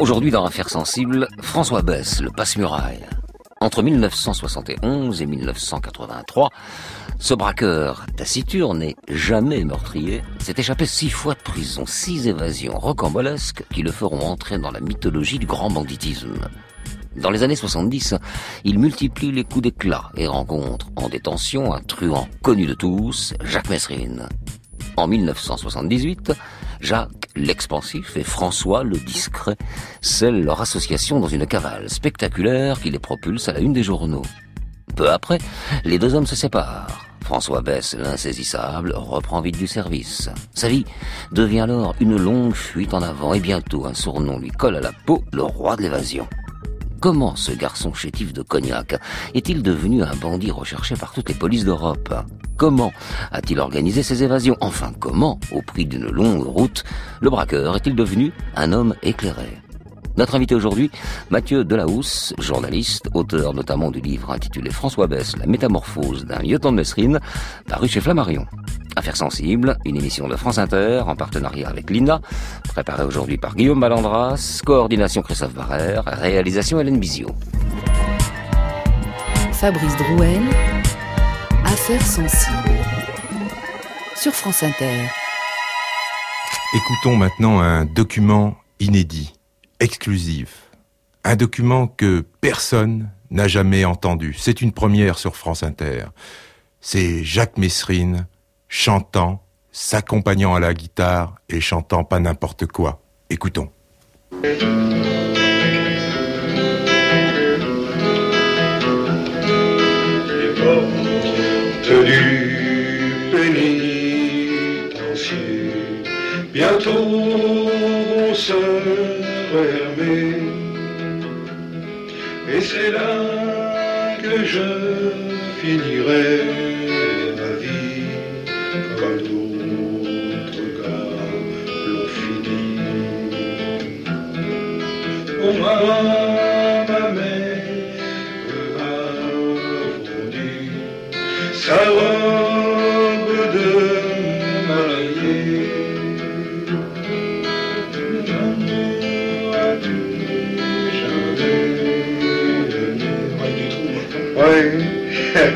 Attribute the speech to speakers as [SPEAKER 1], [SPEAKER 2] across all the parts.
[SPEAKER 1] Aujourd'hui, dans Affaires sensibles, François Bess, le passe-muraille. Entre 1971 et 1983, ce braqueur taciturne et jamais meurtrier s'est échappé six fois de prison, six évasions rocambolesques qui le feront entrer dans la mythologie du grand banditisme. Dans les années 70, il multiplie les coups d'éclat et rencontre en détention un truand connu de tous, Jacques Messrine. En 1978, Jacques l'expansif et François le discret scellent leur association dans une cavale spectaculaire qui les propulse à la une des journaux. Peu après, les deux hommes se séparent. François Bess, l'insaisissable, reprend vite du service. Sa vie devient alors une longue fuite en avant et bientôt un surnom lui colle à la peau, le roi de l'évasion. Comment ce garçon chétif de Cognac est-il devenu un bandit recherché par toutes les polices d'Europe? Comment a-t-il organisé ses évasions? Enfin, comment, au prix d'une longue route, le braqueur est-il devenu un homme éclairé? Notre invité aujourd'hui, Mathieu Delahousse, journaliste, auteur notamment du livre intitulé François Bess, La métamorphose d'un lieutenant de Messrine, paru chez Flammarion. Affaires sensibles, une émission de France Inter en partenariat avec l'INA, préparée aujourd'hui par Guillaume Malandras, coordination Christophe Barrère, réalisation Hélène Bizio.
[SPEAKER 2] Fabrice Drouel, Affaires sensibles, sur France Inter.
[SPEAKER 3] Écoutons maintenant un document inédit exclusif. Un document que personne n'a jamais entendu. C'est une première sur France Inter. C'est Jacques Messrine chantant, s'accompagnant à la guitare et chantant pas n'importe quoi. Écoutons.
[SPEAKER 4] live.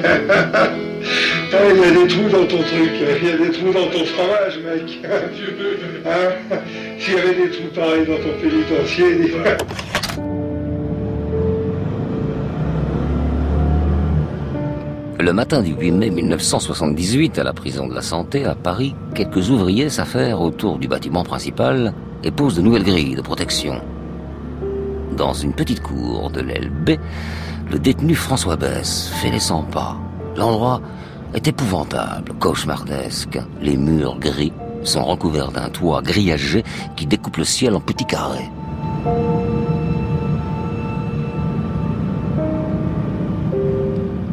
[SPEAKER 4] Il y a des trous dans ton truc, il y a des trous dans ton fromage, mec. Hein S'il y avait des trous pareils dans ton pénitencier,
[SPEAKER 1] Le matin du 8 mai 1978, à la prison de la Santé, à Paris, quelques ouvriers s'affairent autour du bâtiment principal et posent de nouvelles grilles de protection. Dans une petite cour de l'aile B, le détenu François Bess fait les 100 pas. L'endroit est épouvantable, cauchemardesque. Les murs gris sont recouverts d'un toit grillagé qui découpe le ciel en petits carrés.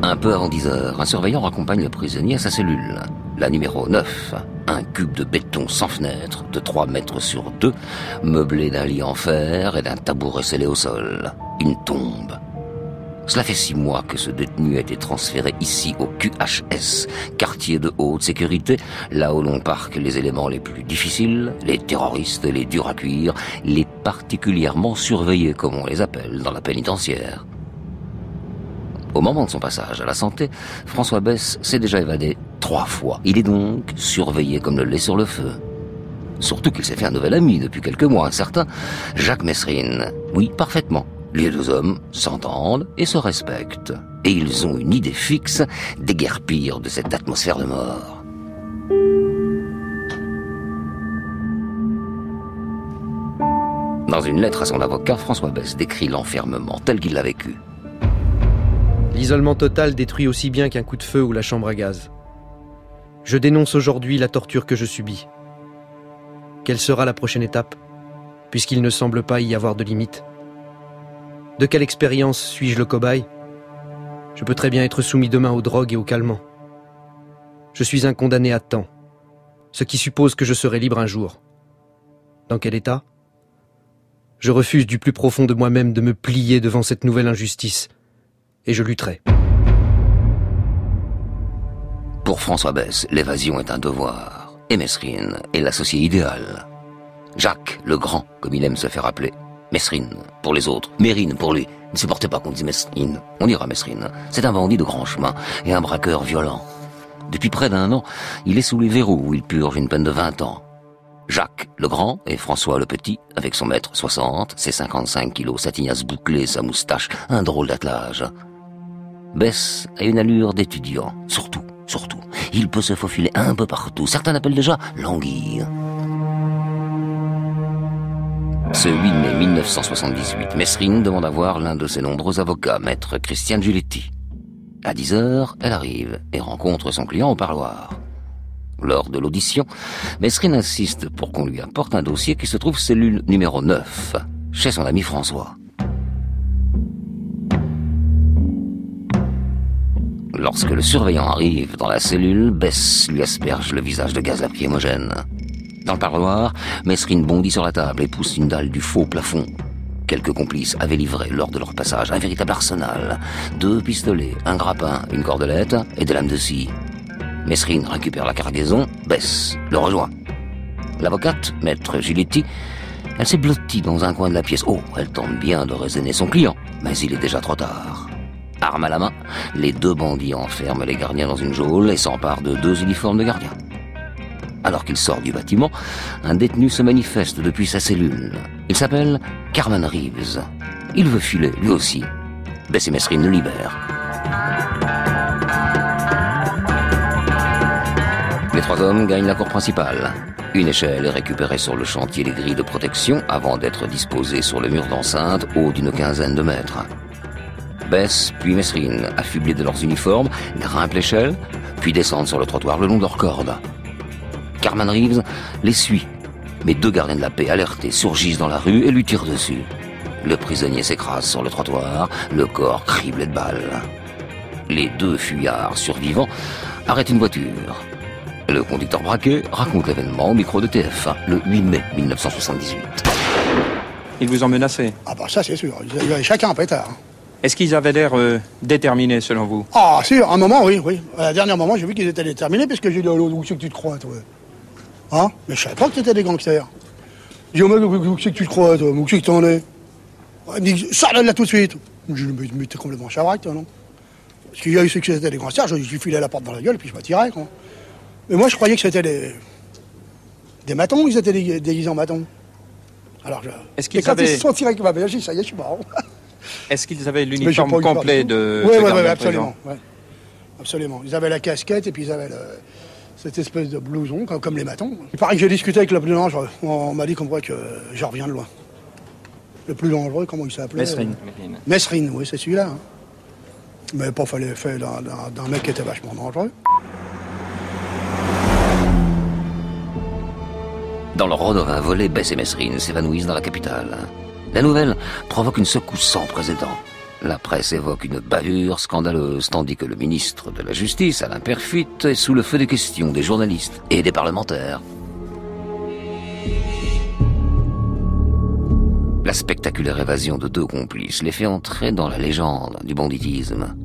[SPEAKER 1] Un peu avant 10 heures, un surveillant raccompagne le prisonnier à sa cellule. La numéro 9, un cube de béton sans fenêtre, de 3 mètres sur 2, meublé d'un lit en fer et d'un tabouret scellé au sol. Une tombe cela fait six mois que ce détenu a été transféré ici au QHS, quartier de haute sécurité, là où l'on parque les éléments les plus difficiles, les terroristes, les durs à cuire, les particulièrement surveillés, comme on les appelle dans la pénitentiaire. Au moment de son passage à la santé, François Bess s'est déjà évadé trois fois. Il est donc surveillé comme le lait sur le feu. Surtout qu'il s'est fait un nouvel ami depuis quelques mois, un certain Jacques Messrine. Oui, parfaitement. Les deux hommes s'entendent et se respectent. Et ils ont une idée fixe pires de cette atmosphère de mort. Dans une lettre à son avocat, François Bess décrit l'enfermement tel qu'il l'a vécu.
[SPEAKER 5] L'isolement total détruit aussi bien qu'un coup de feu ou la chambre à gaz. Je dénonce aujourd'hui la torture que je subis. Quelle sera la prochaine étape, puisqu'il ne semble pas y avoir de limite? De quelle expérience suis-je le cobaye? Je peux très bien être soumis demain aux drogues et aux calmants. Je suis un condamné à temps, ce qui suppose que je serai libre un jour. Dans quel état? Je refuse du plus profond de moi-même de me plier devant cette nouvelle injustice, et je lutterai.
[SPEAKER 1] Pour François Bess, l'évasion est un devoir, et Mesrine est l'associé idéal. Jacques, le grand, comme il aime se faire appeler, Mesrine, pour les autres. Mérine, pour lui. Ne supportez pas qu'on dise Mesrine. On ira Mesrine. C'est un bandit de grand chemin et un braqueur violent. Depuis près d'un an, il est sous les verrous où il purge une peine de 20 ans. Jacques le Grand et François le Petit, avec son maître 60, ses 55 kilos, sa tignasse bouclée, sa moustache, un drôle d'attelage. Bess a une allure d'étudiant, surtout, surtout. Il peut se faufiler un peu partout. Certains l'appellent déjà l'anguille. Ce 8 mai 1978, Mesrine demande à voir l'un de ses nombreux avocats, maître Christian Giuletti. À 10 heures, elle arrive et rencontre son client au parloir. Lors de l'audition, Mesrine insiste pour qu'on lui apporte un dossier qui se trouve cellule numéro 9, chez son ami François. Lorsque le surveillant arrive dans la cellule, Bess lui asperge le visage de gaz lacrymogène. Dans le parloir, Mesrine bondit sur la table et pousse une dalle du faux plafond. Quelques complices avaient livré lors de leur passage un véritable arsenal. Deux pistolets, un grappin, une cordelette et des lames de scie. Mesrine récupère la cargaison, Bess le rejoint. L'avocate, maître Giletti, elle s'est blottie dans un coin de la pièce. Oh, elle tente bien de raisonner son client, mais il est déjà trop tard. Arme à la main, les deux bandits enferment les gardiens dans une geôle et s'emparent de deux uniformes de gardiens. Alors qu'il sort du bâtiment, un détenu se manifeste depuis sa cellule. Il s'appelle Carmen Reeves. Il veut filer, lui aussi. Bess et Mesrine le libèrent. Les trois hommes gagnent la cour principale. Une échelle est récupérée sur le chantier des grilles de protection avant d'être disposée sur le mur d'enceinte haut d'une quinzaine de mètres. Bess puis Mesrine, affublés de leurs uniformes, grimpent l'échelle, puis descendent sur le trottoir le long de leurs cordes. Carmen Reeves les suit, mais deux gardiens de la paix alertés surgissent dans la rue et lui tirent dessus. Le prisonnier s'écrase sur le trottoir, le corps criblé de balles. Les deux fuyards survivants arrêtent une voiture. Le conducteur braqué raconte l'événement au micro de TF1 le 8 mai 1978.
[SPEAKER 6] Ils vous ont menacé
[SPEAKER 7] Ah bah ça c'est sûr, ils avaient chacun un pétard.
[SPEAKER 6] Est-ce qu'ils avaient l'air euh, déterminés selon vous?
[SPEAKER 7] Ah si, à un moment oui, oui. À un dernier moment j'ai vu qu'ils étaient déterminés parce que j'ai dit oh, où c'est que tu te crois toi? Hein Mais je savais pas que t'étais des gangsters. J'ai dit oh, mec, où c'est que tu te crois toi Où c'est que t'en es Il me dit sors de là tout de suite. Je dit mais t'es complètement chavrac toi non Parce qu'il y a eu ceux que c'était des gangsters, je lui filais la porte dans la gueule puis je m'attirais quoi. Mais moi je croyais que c'était des... des matons, ils étaient dé- déguisés en matons. Alors je...
[SPEAKER 6] Est-ce qu'ils
[SPEAKER 7] Et quand ils se sont tirés avec ma dit ça y est, je suis marrant.
[SPEAKER 6] Est-ce qu'ils avaient l'uniforme complet de
[SPEAKER 7] Oui, oui, oui, absolument. ouais. Absolument. Ils avaient la casquette et puis ils avaient le- cette espèce de blouson, comme, comme les matons. Il paraît que j'ai discuté avec le plus dangereux. On m'a dit qu'on voit que je reviens de loin. Le plus dangereux, comment il s'appelait
[SPEAKER 6] Mesrine.
[SPEAKER 7] euh, Mesrine, oui, c'est celui-là. hein. Mais pas fallait faire d'un- mec qui était vachement dangereux.
[SPEAKER 1] Dans leur redevin volé, Bess et Mesrine s'évanouissent dans la capitale. La nouvelle provoque une secousse sans précédent. La presse évoque une bavure scandaleuse, tandis que le ministre de la Justice, Alain Perfit, est sous le feu des questions des journalistes et des parlementaires. La spectaculaire évasion de deux complices les fait entrer dans la légende du banditisme.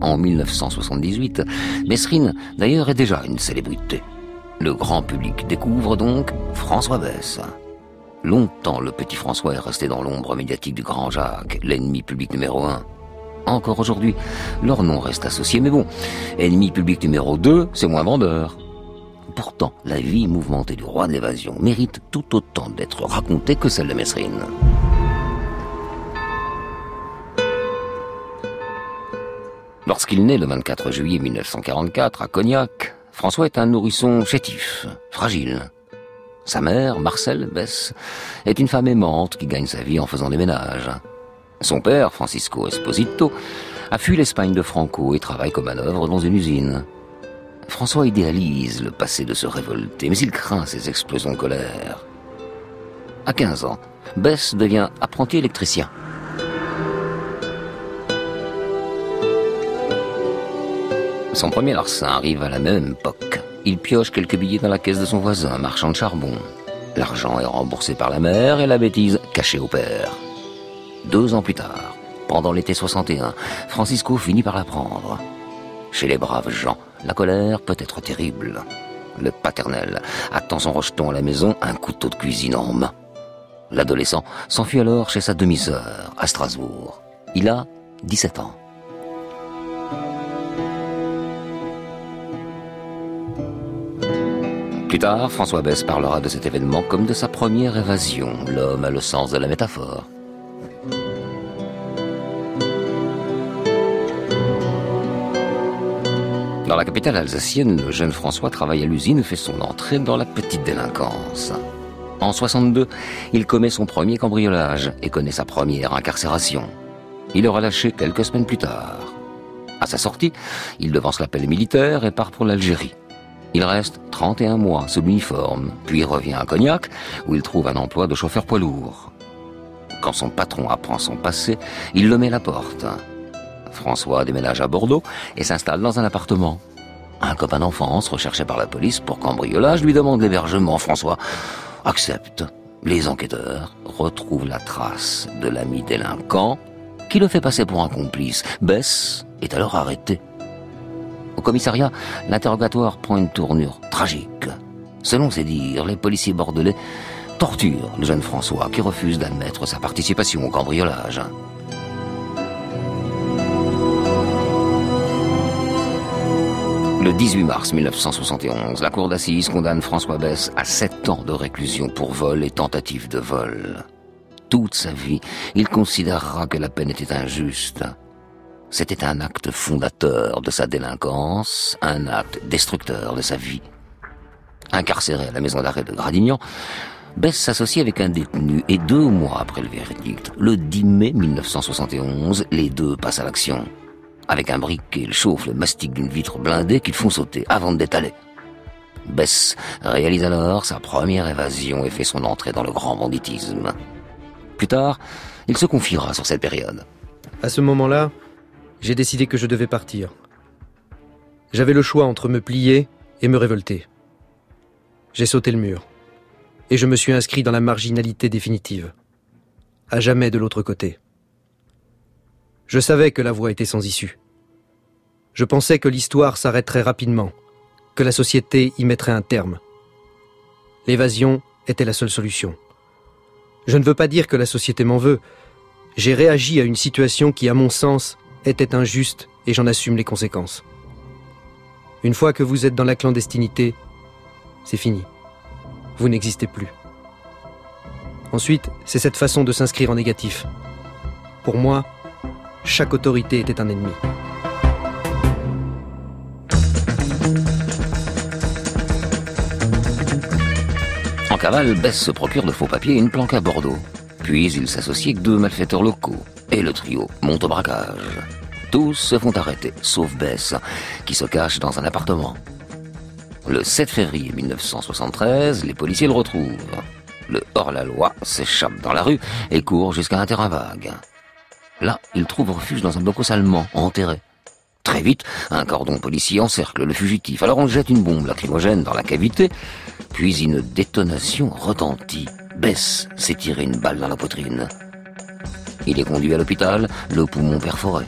[SPEAKER 1] En 1978, Mesrine, d'ailleurs, est déjà une célébrité. Le grand public découvre donc François Bess. Longtemps, le petit François est resté dans l'ombre médiatique du grand Jacques, l'ennemi public numéro un. Encore aujourd'hui, leur nom reste associé, mais bon, ennemi public numéro 2, c'est moins vendeur. Pourtant, la vie mouvementée du roi de l'évasion mérite tout autant d'être racontée que celle de Mesrine. Lorsqu'il naît le 24 juillet 1944 à Cognac, François est un nourrisson chétif, fragile. Sa mère, Marcel Bess, est une femme aimante qui gagne sa vie en faisant des ménages. Son père, Francisco Esposito, a fui l'Espagne de Franco et travaille comme manœuvre dans une usine. François idéalise le passé de ce révolté, mais il craint ses explosions de colère. À 15 ans, Bess devient apprenti électricien. Son premier larcin arrive à la même époque. Il pioche quelques billets dans la caisse de son voisin, marchand de charbon. L'argent est remboursé par la mère et la bêtise cachée au père. Deux ans plus tard, pendant l'été 61, Francisco finit par l'apprendre. Chez les braves gens, la colère peut être terrible. Le paternel attend son rejeton à la maison, un couteau de cuisine en main. L'adolescent s'enfuit alors chez sa demi-sœur à Strasbourg. Il a 17 ans. Plus tard, François Bess parlera de cet événement comme de sa première évasion. L'homme a le sens de la métaphore. Dans la capitale alsacienne, le jeune François travaille à l'usine et fait son entrée dans la petite délinquance. En 62, il commet son premier cambriolage et connaît sa première incarcération. Il est relâché quelques semaines plus tard. À sa sortie, il devance l'appel militaire et part pour l'Algérie. Il reste 31 mois sous l'uniforme, puis revient à Cognac, où il trouve un emploi de chauffeur poids lourd. Quand son patron apprend son passé, il le met à la porte. François déménage à Bordeaux et s'installe dans un appartement. Un copain d'enfance recherché par la police pour cambriolage lui demande l'hébergement. François accepte. Les enquêteurs retrouvent la trace de l'ami délinquant qui le fait passer pour un complice. Bess est alors arrêté. Au commissariat, l'interrogatoire prend une tournure tragique. Selon ses dires, les policiers bordelais torturent le jeune François qui refuse d'admettre sa participation au cambriolage. Le 18 mars 1971, la cour d'assises condamne François Bess à 7 ans de réclusion pour vol et tentative de vol. Toute sa vie, il considérera que la peine était injuste. C'était un acte fondateur de sa délinquance, un acte destructeur de sa vie. Incarcéré à la maison d'arrêt de Gradignan, Bess s'associe avec un détenu et deux mois après le verdict, le 10 mai 1971, les deux passent à l'action. Avec un briquet, il chauffe le mastic d'une vitre blindée qu'ils font sauter avant de d'étaler. Bess réalise alors sa première évasion et fait son entrée dans le grand banditisme. Plus tard, il se confiera sur cette période.
[SPEAKER 5] À ce moment-là, j'ai décidé que je devais partir. J'avais le choix entre me plier et me révolter. J'ai sauté le mur. Et je me suis inscrit dans la marginalité définitive. À jamais de l'autre côté. Je savais que la voie était sans issue. Je pensais que l'histoire s'arrêterait rapidement, que la société y mettrait un terme. L'évasion était la seule solution. Je ne veux pas dire que la société m'en veut. J'ai réagi à une situation qui, à mon sens, était injuste et j'en assume les conséquences. Une fois que vous êtes dans la clandestinité, c'est fini. Vous n'existez plus. Ensuite, c'est cette façon de s'inscrire en négatif. Pour moi, chaque autorité était un ennemi.
[SPEAKER 1] En cavale, Bess se procure de faux papiers et une planque à Bordeaux. Puis il s'associe avec deux malfaiteurs locaux. Et le trio monte au braquage. Tous se font arrêter, sauf Bess, qui se cache dans un appartement. Le 7 février 1973, les policiers le retrouvent. Le hors-la-loi s'échappe dans la rue et court jusqu'à un terrain vague. Là, il trouve refuge dans un blocos allemand, enterré. Très vite, un cordon policier encercle le fugitif. Alors on jette une bombe lacrymogène dans la cavité, puis une détonation retentit. Bess s'est tiré une balle dans la poitrine. Il est conduit à l'hôpital, le poumon perforé.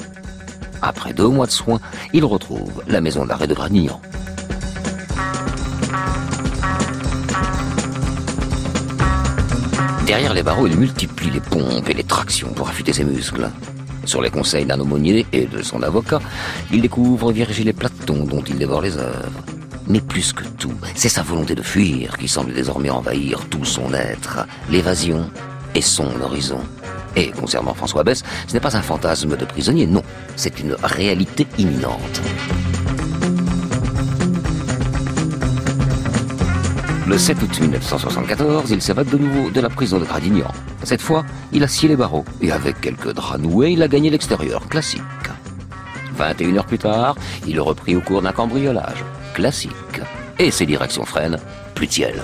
[SPEAKER 1] Après deux mois de soins, il retrouve la maison d'arrêt de Gradignan. Derrière les barreaux, il multiplie les pompes et les tractions pour affûter ses muscles. Sur les conseils d'un aumônier et de son avocat, il découvre Virgile et Platon dont il dévore les œuvres. Mais plus que tout, c'est sa volonté de fuir qui semble désormais envahir tout son être, l'évasion et son horizon. Et concernant François Bess, ce n'est pas un fantasme de prisonnier, non, c'est une réalité imminente. Le 7 août 1974, il s'évade de nouveau de la prison de Gradignan. Cette fois, il a scié les barreaux et avec quelques draps noués, il a gagné l'extérieur, classique. 21 heures plus tard, il est repris au cours d'un cambriolage, classique. Et ses directions freinent, plus de.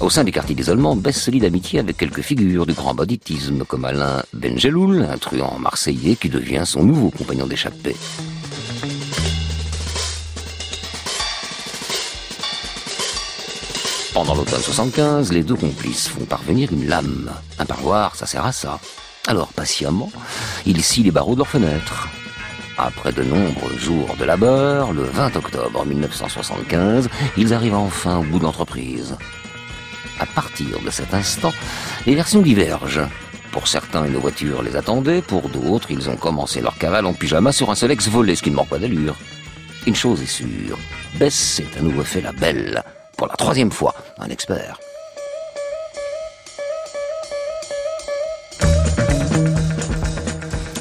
[SPEAKER 1] Au sein du quartier d'isolement, Bess se lie d'amitié avec quelques figures du grand banditisme, comme Alain Benjeloul, un truand marseillais qui devient son nouveau compagnon d'échappée. Pendant l'automne 75, les deux complices font parvenir une lame. Un parloir, ça sert à ça. Alors, patiemment, ils scient les barreaux de leurs fenêtres. Après de nombreux jours de labeur, le 20 octobre 1975, ils arrivent enfin au bout de l'entreprise. À partir de cet instant, les versions divergent. Pour certains, une voiture les attendait, pour d'autres, ils ont commencé leur cavale en pyjama sur un Solex volé, ce qui ne manque pas d'allure. Une chose est sûre, Bess s'est à nouveau fait la belle. Pour la troisième fois, un expert.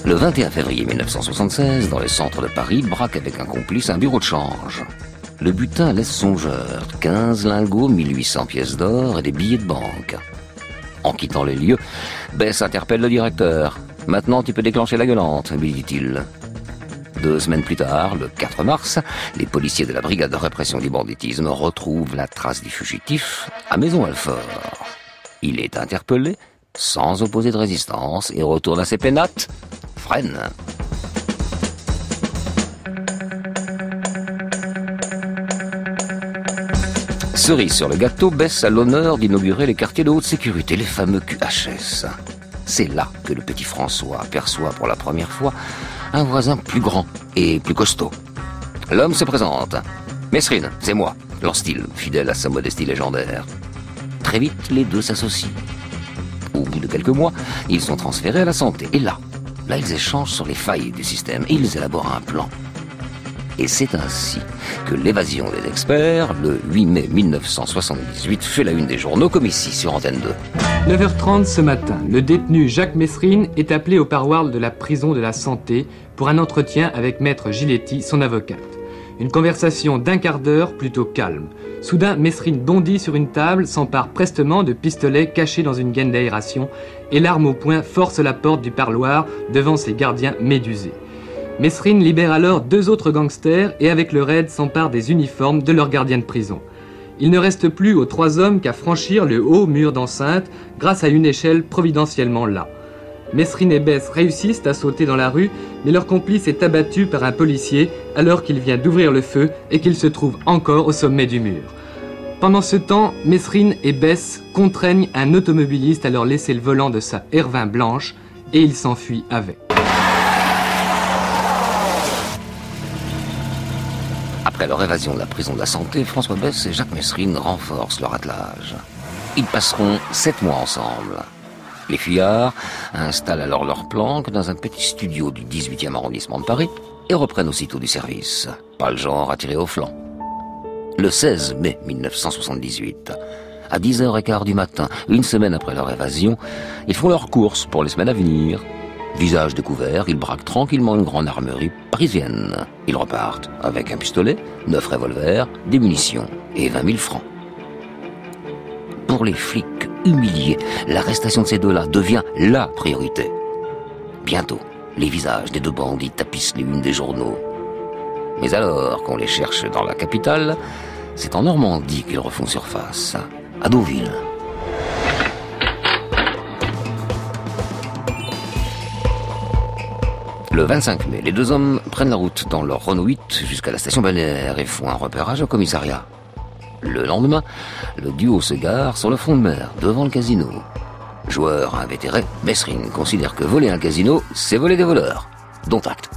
[SPEAKER 1] Le 21 février 1976, dans le centre de Paris, braque avec un complice un bureau de change. Le butin laisse songeur, 15 lingots, 1800 pièces d'or et des billets de banque. En quittant les lieux, Bess interpelle le directeur. Maintenant, tu peux déclencher la gueulante, lui dit-il. Deux semaines plus tard, le 4 mars, les policiers de la brigade de répression du banditisme retrouvent la trace du fugitif à Maison-Alfort. Il est interpellé, sans opposer de résistance, et retourne à ses pénates. Cerise sur le gâteau, baisse à l'honneur d'inaugurer les quartiers de haute sécurité, les fameux QHS. C'est là que le petit François aperçoit pour la première fois un voisin plus grand et plus costaud. L'homme se présente. Mesrine, c'est moi, lance-t-il, fidèle à sa modestie légendaire. Très vite, les deux s'associent. Au bout de quelques mois, ils sont transférés à la santé. Et là, là, ils échangent sur les failles du système ils élaborent un plan. Et c'est ainsi que l'évasion des experts, le 8 mai 1978, fait la une des journaux comme ici sur Antenne
[SPEAKER 8] 2. 9h30 ce matin, le détenu Jacques Messrine est appelé au parloir de la prison de la santé pour un entretien avec maître Giletti, son avocate. Une conversation d'un quart d'heure plutôt calme. Soudain, Messrine bondit sur une table, s'empare prestement de pistolets cachés dans une gaine d'aération et l'arme au poing force la porte du parloir devant ses gardiens médusés. Messrine libère alors deux autres gangsters et avec le raid s'empare des uniformes de leurs gardiens de prison. Il ne reste plus aux trois hommes qu'à franchir le haut mur d'enceinte grâce à une échelle providentiellement là. Messrine et Bess réussissent à sauter dans la rue, mais leur complice est abattu par un policier alors qu'il vient d'ouvrir le feu et qu'il se trouve encore au sommet du mur. Pendant ce temps, Messrine et Bess contraignent un automobiliste à leur laisser le volant de sa R20 blanche et il s'enfuit avec.
[SPEAKER 1] Après leur évasion de la prison de la santé, François Bess et Jacques Messrine renforcent leur attelage. Ils passeront sept mois ensemble. Les fuyards installent alors leur planque dans un petit studio du 18e arrondissement de Paris et reprennent aussitôt du service. Pas le genre à tirer au flanc. Le 16 mai 1978, à 10h15 du matin, une semaine après leur évasion, ils font leur course pour les semaines à venir. Visage découvert, ils braquent tranquillement une grande armerie parisienne. Ils repartent avec un pistolet, neuf revolvers, des munitions et 20 000 francs. Pour les flics humiliés, l'arrestation de ces deux-là devient la priorité. Bientôt, les visages des deux bandits tapissent les unes des journaux. Mais alors qu'on les cherche dans la capitale, c'est en Normandie qu'ils refont surface, à Deauville. Le 25 mai, les deux hommes prennent la route dans leur Renault 8 jusqu'à la station balnéaire et font un repérage au commissariat. Le lendemain, le duo se gare sur le front de mer, devant le casino. Joueur invétéré, Messrine considère que voler un casino, c'est voler des voleurs. Dont acte.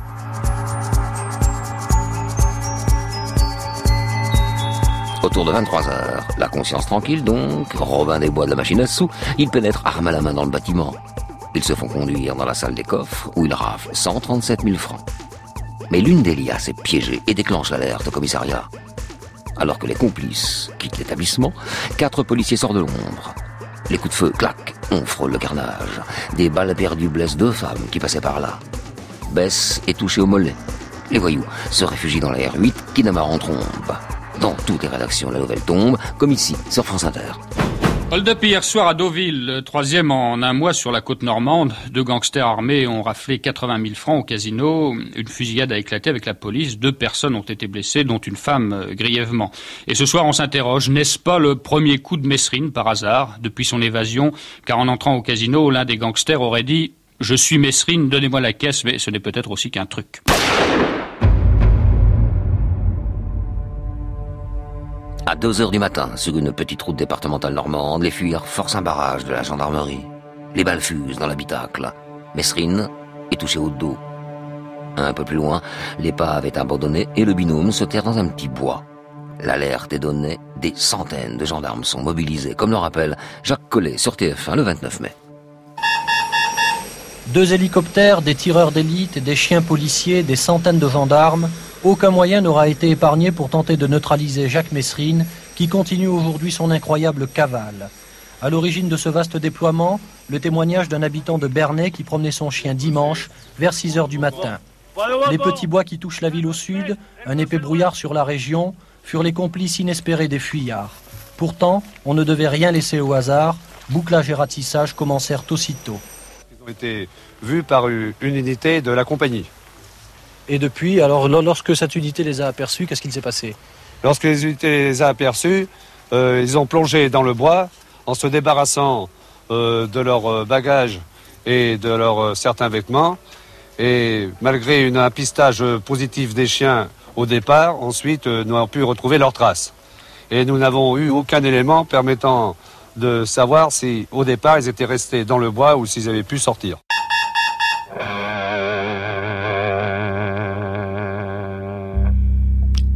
[SPEAKER 1] Autour de 23 heures, la conscience tranquille donc, Robin des Bois de la machine à sous, ils pénètrent arme à la main dans le bâtiment. Ils se font conduire dans la salle des coffres où ils raflent 137 000 francs. Mais l'une des liasses est piégée et déclenche l'alerte au commissariat. Alors que les complices quittent l'établissement, quatre policiers sortent de l'ombre. Les coups de feu claquent, on frôle le carnage. Des balles perdues blessent deux femmes qui passaient par là. Bess est touchée au mollet. Les voyous se réfugient dans la R8 qui démarre en trombe. Dans toutes les rédactions, la nouvelle tombe, comme ici, sur France Inter.
[SPEAKER 9] Hold-up hier soir à Deauville, le troisième en un mois sur la côte normande. Deux gangsters armés ont raflé 80 000 francs au casino. Une fusillade a éclaté avec la police. Deux personnes ont été blessées, dont une femme euh, grièvement. Et ce soir, on s'interroge, n'est-ce pas le premier coup de Messrine par hasard depuis son évasion? Car en entrant au casino, l'un des gangsters aurait dit « Je suis Messrine, donnez-moi la caisse, mais ce n'est peut-être aussi qu'un truc. »
[SPEAKER 1] À 2 heures du matin, sur une petite route départementale normande, les fuyards forcent un barrage de la gendarmerie. Les balles fusent dans l'habitacle. Messrine est touché au dos. Un peu plus loin, l'épave est abandonnée et le binôme se terre dans un petit bois. L'alerte est donnée, des centaines de gendarmes sont mobilisés, comme le rappelle Jacques Collet sur TF1 le 29 mai.
[SPEAKER 10] Deux hélicoptères, des tireurs d'élite, des chiens policiers, des centaines de gendarmes, aucun moyen n'aura été épargné pour tenter de neutraliser Jacques Messrine, qui continue aujourd'hui son incroyable cavale. À l'origine de ce vaste déploiement, le témoignage d'un habitant de Bernay qui promenait son chien dimanche vers 6 heures du matin. Les petits bois qui touchent la ville au sud, un épais brouillard sur la région, furent les complices inespérés des fuyards. Pourtant, on ne devait rien laisser au hasard, bouclage et ratissage commencèrent aussitôt.
[SPEAKER 11] Ont été vus par une unité de la compagnie.
[SPEAKER 10] Et depuis, alors lorsque cette unité les a aperçus, qu'est-ce qu'il s'est passé?
[SPEAKER 11] Lorsque les unités les a aperçus, euh, ils ont plongé dans le bois en se débarrassant euh, de leurs bagages et de leurs certains vêtements. Et malgré une, un pistage positif des chiens au départ, ensuite, euh, nous avons pu retrouver leurs traces. Et nous n'avons eu aucun élément permettant de savoir si, au départ, ils étaient restés dans le bois ou s'ils avaient pu sortir.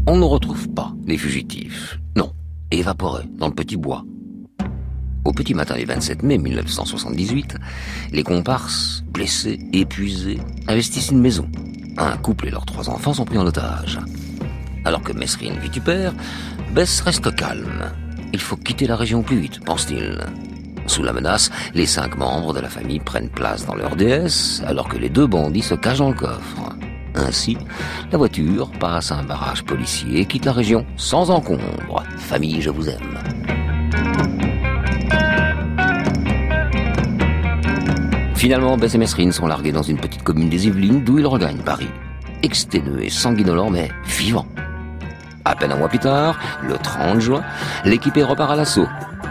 [SPEAKER 1] On ne retrouve pas les fugitifs. Non, évaporés dans le petit bois. Au petit matin du 27 mai 1978, les comparses, blessés, épuisés, investissent une maison un couple et leurs trois enfants sont pris en otage. Alors que Mesrine vitupère, Bess reste calme. Il faut quitter la région plus vite, pense-t-il. Sous la menace, les cinq membres de la famille prennent place dans leur DS, alors que les deux bandits se cachent dans le coffre. Ainsi, la voiture passe un barrage policier et quitte la région sans encombre. Famille, je vous aime. Finalement, Bess et Mesrine sont largués dans une petite commune des Yvelines d'où ils regagnent Paris. Exténués, sanguinolents, mais vivants. À peine un mois plus tard, le 30 juin, l'équipé repart à l'assaut.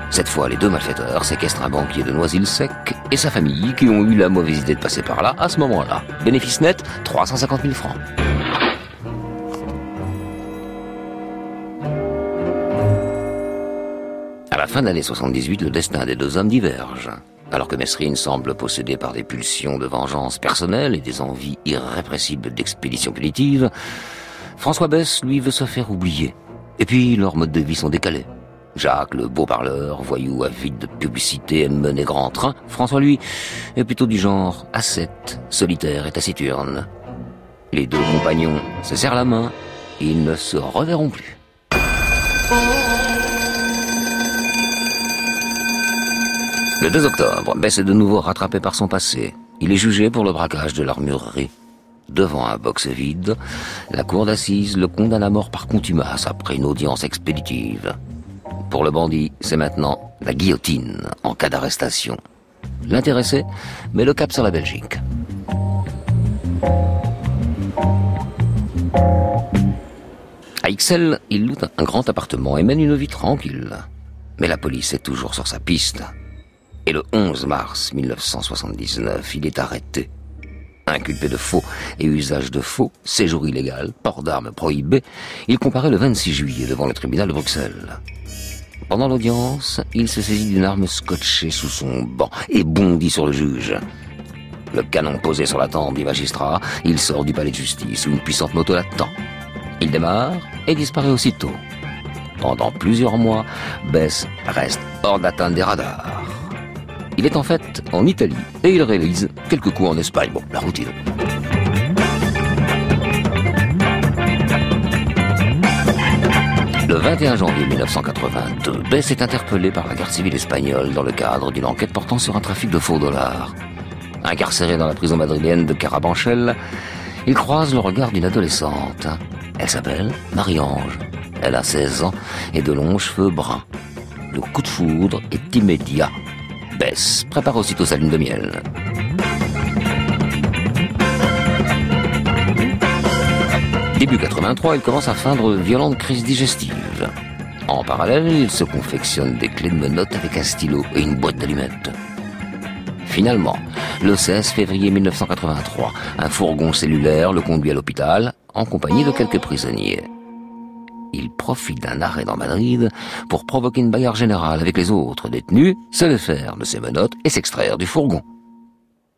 [SPEAKER 1] Cette fois, les deux malfaiteurs séquestrent un banquier de Noisy-le-Sec et sa famille qui ont eu la mauvaise idée de passer par là à ce moment-là. Bénéfice net, 350 000 francs. À la fin de l'année 78, le destin des deux hommes diverge. Alors que Mesrine semble possédé par des pulsions de vengeance personnelle et des envies irrépressibles d'expédition punitive, François Bess, lui, veut se faire oublier. Et puis, leurs modes de vie sont décalés. Jacques, le beau parleur, voyou avide de publicité, aime mener grand train. François, lui, est plutôt du genre ascète, solitaire et taciturne. Les deux compagnons se serrent la main ils ne se reverront plus. Le 2 octobre, Bess est de nouveau rattrapé par son passé. Il est jugé pour le braquage de l'armurerie. Devant un box vide, la cour d'assises le condamne à mort par contumace après une audience expéditive. Pour le bandit, c'est maintenant la guillotine en cas d'arrestation. L'intéressé met le cap sur la Belgique. À Ixelles, il loue un grand appartement et mène une vie tranquille. Mais la police est toujours sur sa piste. Et le 11 mars 1979, il est arrêté. Inculpé de faux et usage de faux, séjour illégal, port d'armes prohibé, il comparaît le 26 juillet devant le tribunal de Bruxelles. Pendant l'audience, il se saisit d'une arme scotchée sous son banc et bondit sur le juge. Le canon posé sur la tempe du magistrat, il sort du palais de justice où une puissante moto l'attend. Il démarre et disparaît aussitôt. Pendant plusieurs mois, Bess reste hors d'atteinte des radars. Il est en fait en Italie et il réalise quelques coups en Espagne. Bon, la routine. Le 21 janvier 1982, Bess est interpellé par la garde civile espagnole dans le cadre d'une enquête portant sur un trafic de faux dollars. Incarcéré dans la prison madrilène de Carabanchel, il croise le regard d'une adolescente. Elle s'appelle Marie-Ange. Elle a 16 ans et de longs cheveux bruns. Le coup de foudre est immédiat. Bess prépare aussitôt sa lune de miel. Début 83, il commence à feindre violentes crises digestives. En parallèle, il se confectionne des clés de menottes avec un stylo et une boîte d'allumettes. Finalement, le 16 février 1983, un fourgon cellulaire le conduit à l'hôpital en compagnie de quelques prisonniers. Il profite d'un arrêt dans Madrid pour provoquer une bagarre générale avec les autres détenus, se défaire de ses menottes et s'extraire du fourgon.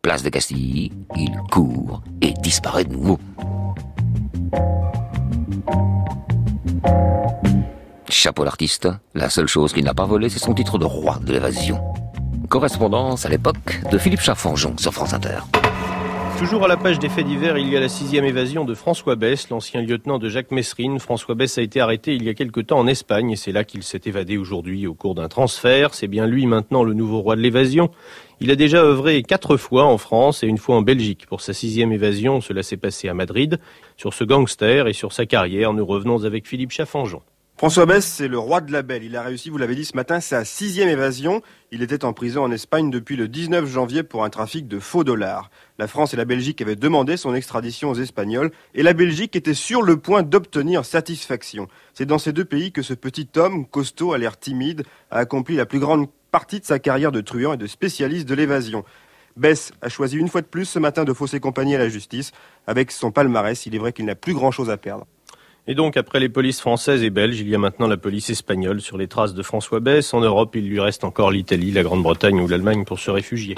[SPEAKER 1] Place de Castille, il court et disparaît de nouveau. Chapeau l'artiste, la seule chose qu'il n'a pas volée, c'est son titre de roi de l'évasion. Correspondance à l'époque de Philippe Chaffanjon sur France Inter.
[SPEAKER 12] Toujours à la page des faits divers, il y a la sixième évasion de François Bess, l'ancien lieutenant de Jacques Messrine. François Bess a été arrêté il y a quelque temps en Espagne et c'est là qu'il s'est évadé aujourd'hui au cours d'un transfert. C'est bien lui maintenant le nouveau roi de l'évasion. Il a déjà œuvré quatre fois en France et une fois en Belgique. Pour sa sixième évasion, cela s'est passé à Madrid. Sur ce gangster et sur sa carrière, nous revenons avec Philippe Chaffanjon.
[SPEAKER 13] François Bess, c'est le roi de la belle. Il a réussi, vous l'avez dit ce matin, sa sixième évasion. Il était en prison en Espagne depuis le 19 janvier pour un trafic de faux dollars. La France et la Belgique avaient demandé son extradition aux Espagnols et la Belgique était sur le point d'obtenir satisfaction. C'est dans ces deux pays que ce petit homme, costaud, à l'air timide, a accompli la plus grande partie de sa carrière de truand et de spécialiste de l'évasion. Bess a choisi une fois de plus ce matin de fausser compagnie à la justice. Avec son palmarès, il est vrai qu'il n'a plus grand-chose à perdre.
[SPEAKER 12] Et donc, après les polices françaises et belges, il y a maintenant la police espagnole sur les traces de François Bess. En Europe, il lui reste encore l'Italie, la Grande-Bretagne ou l'Allemagne pour se réfugier.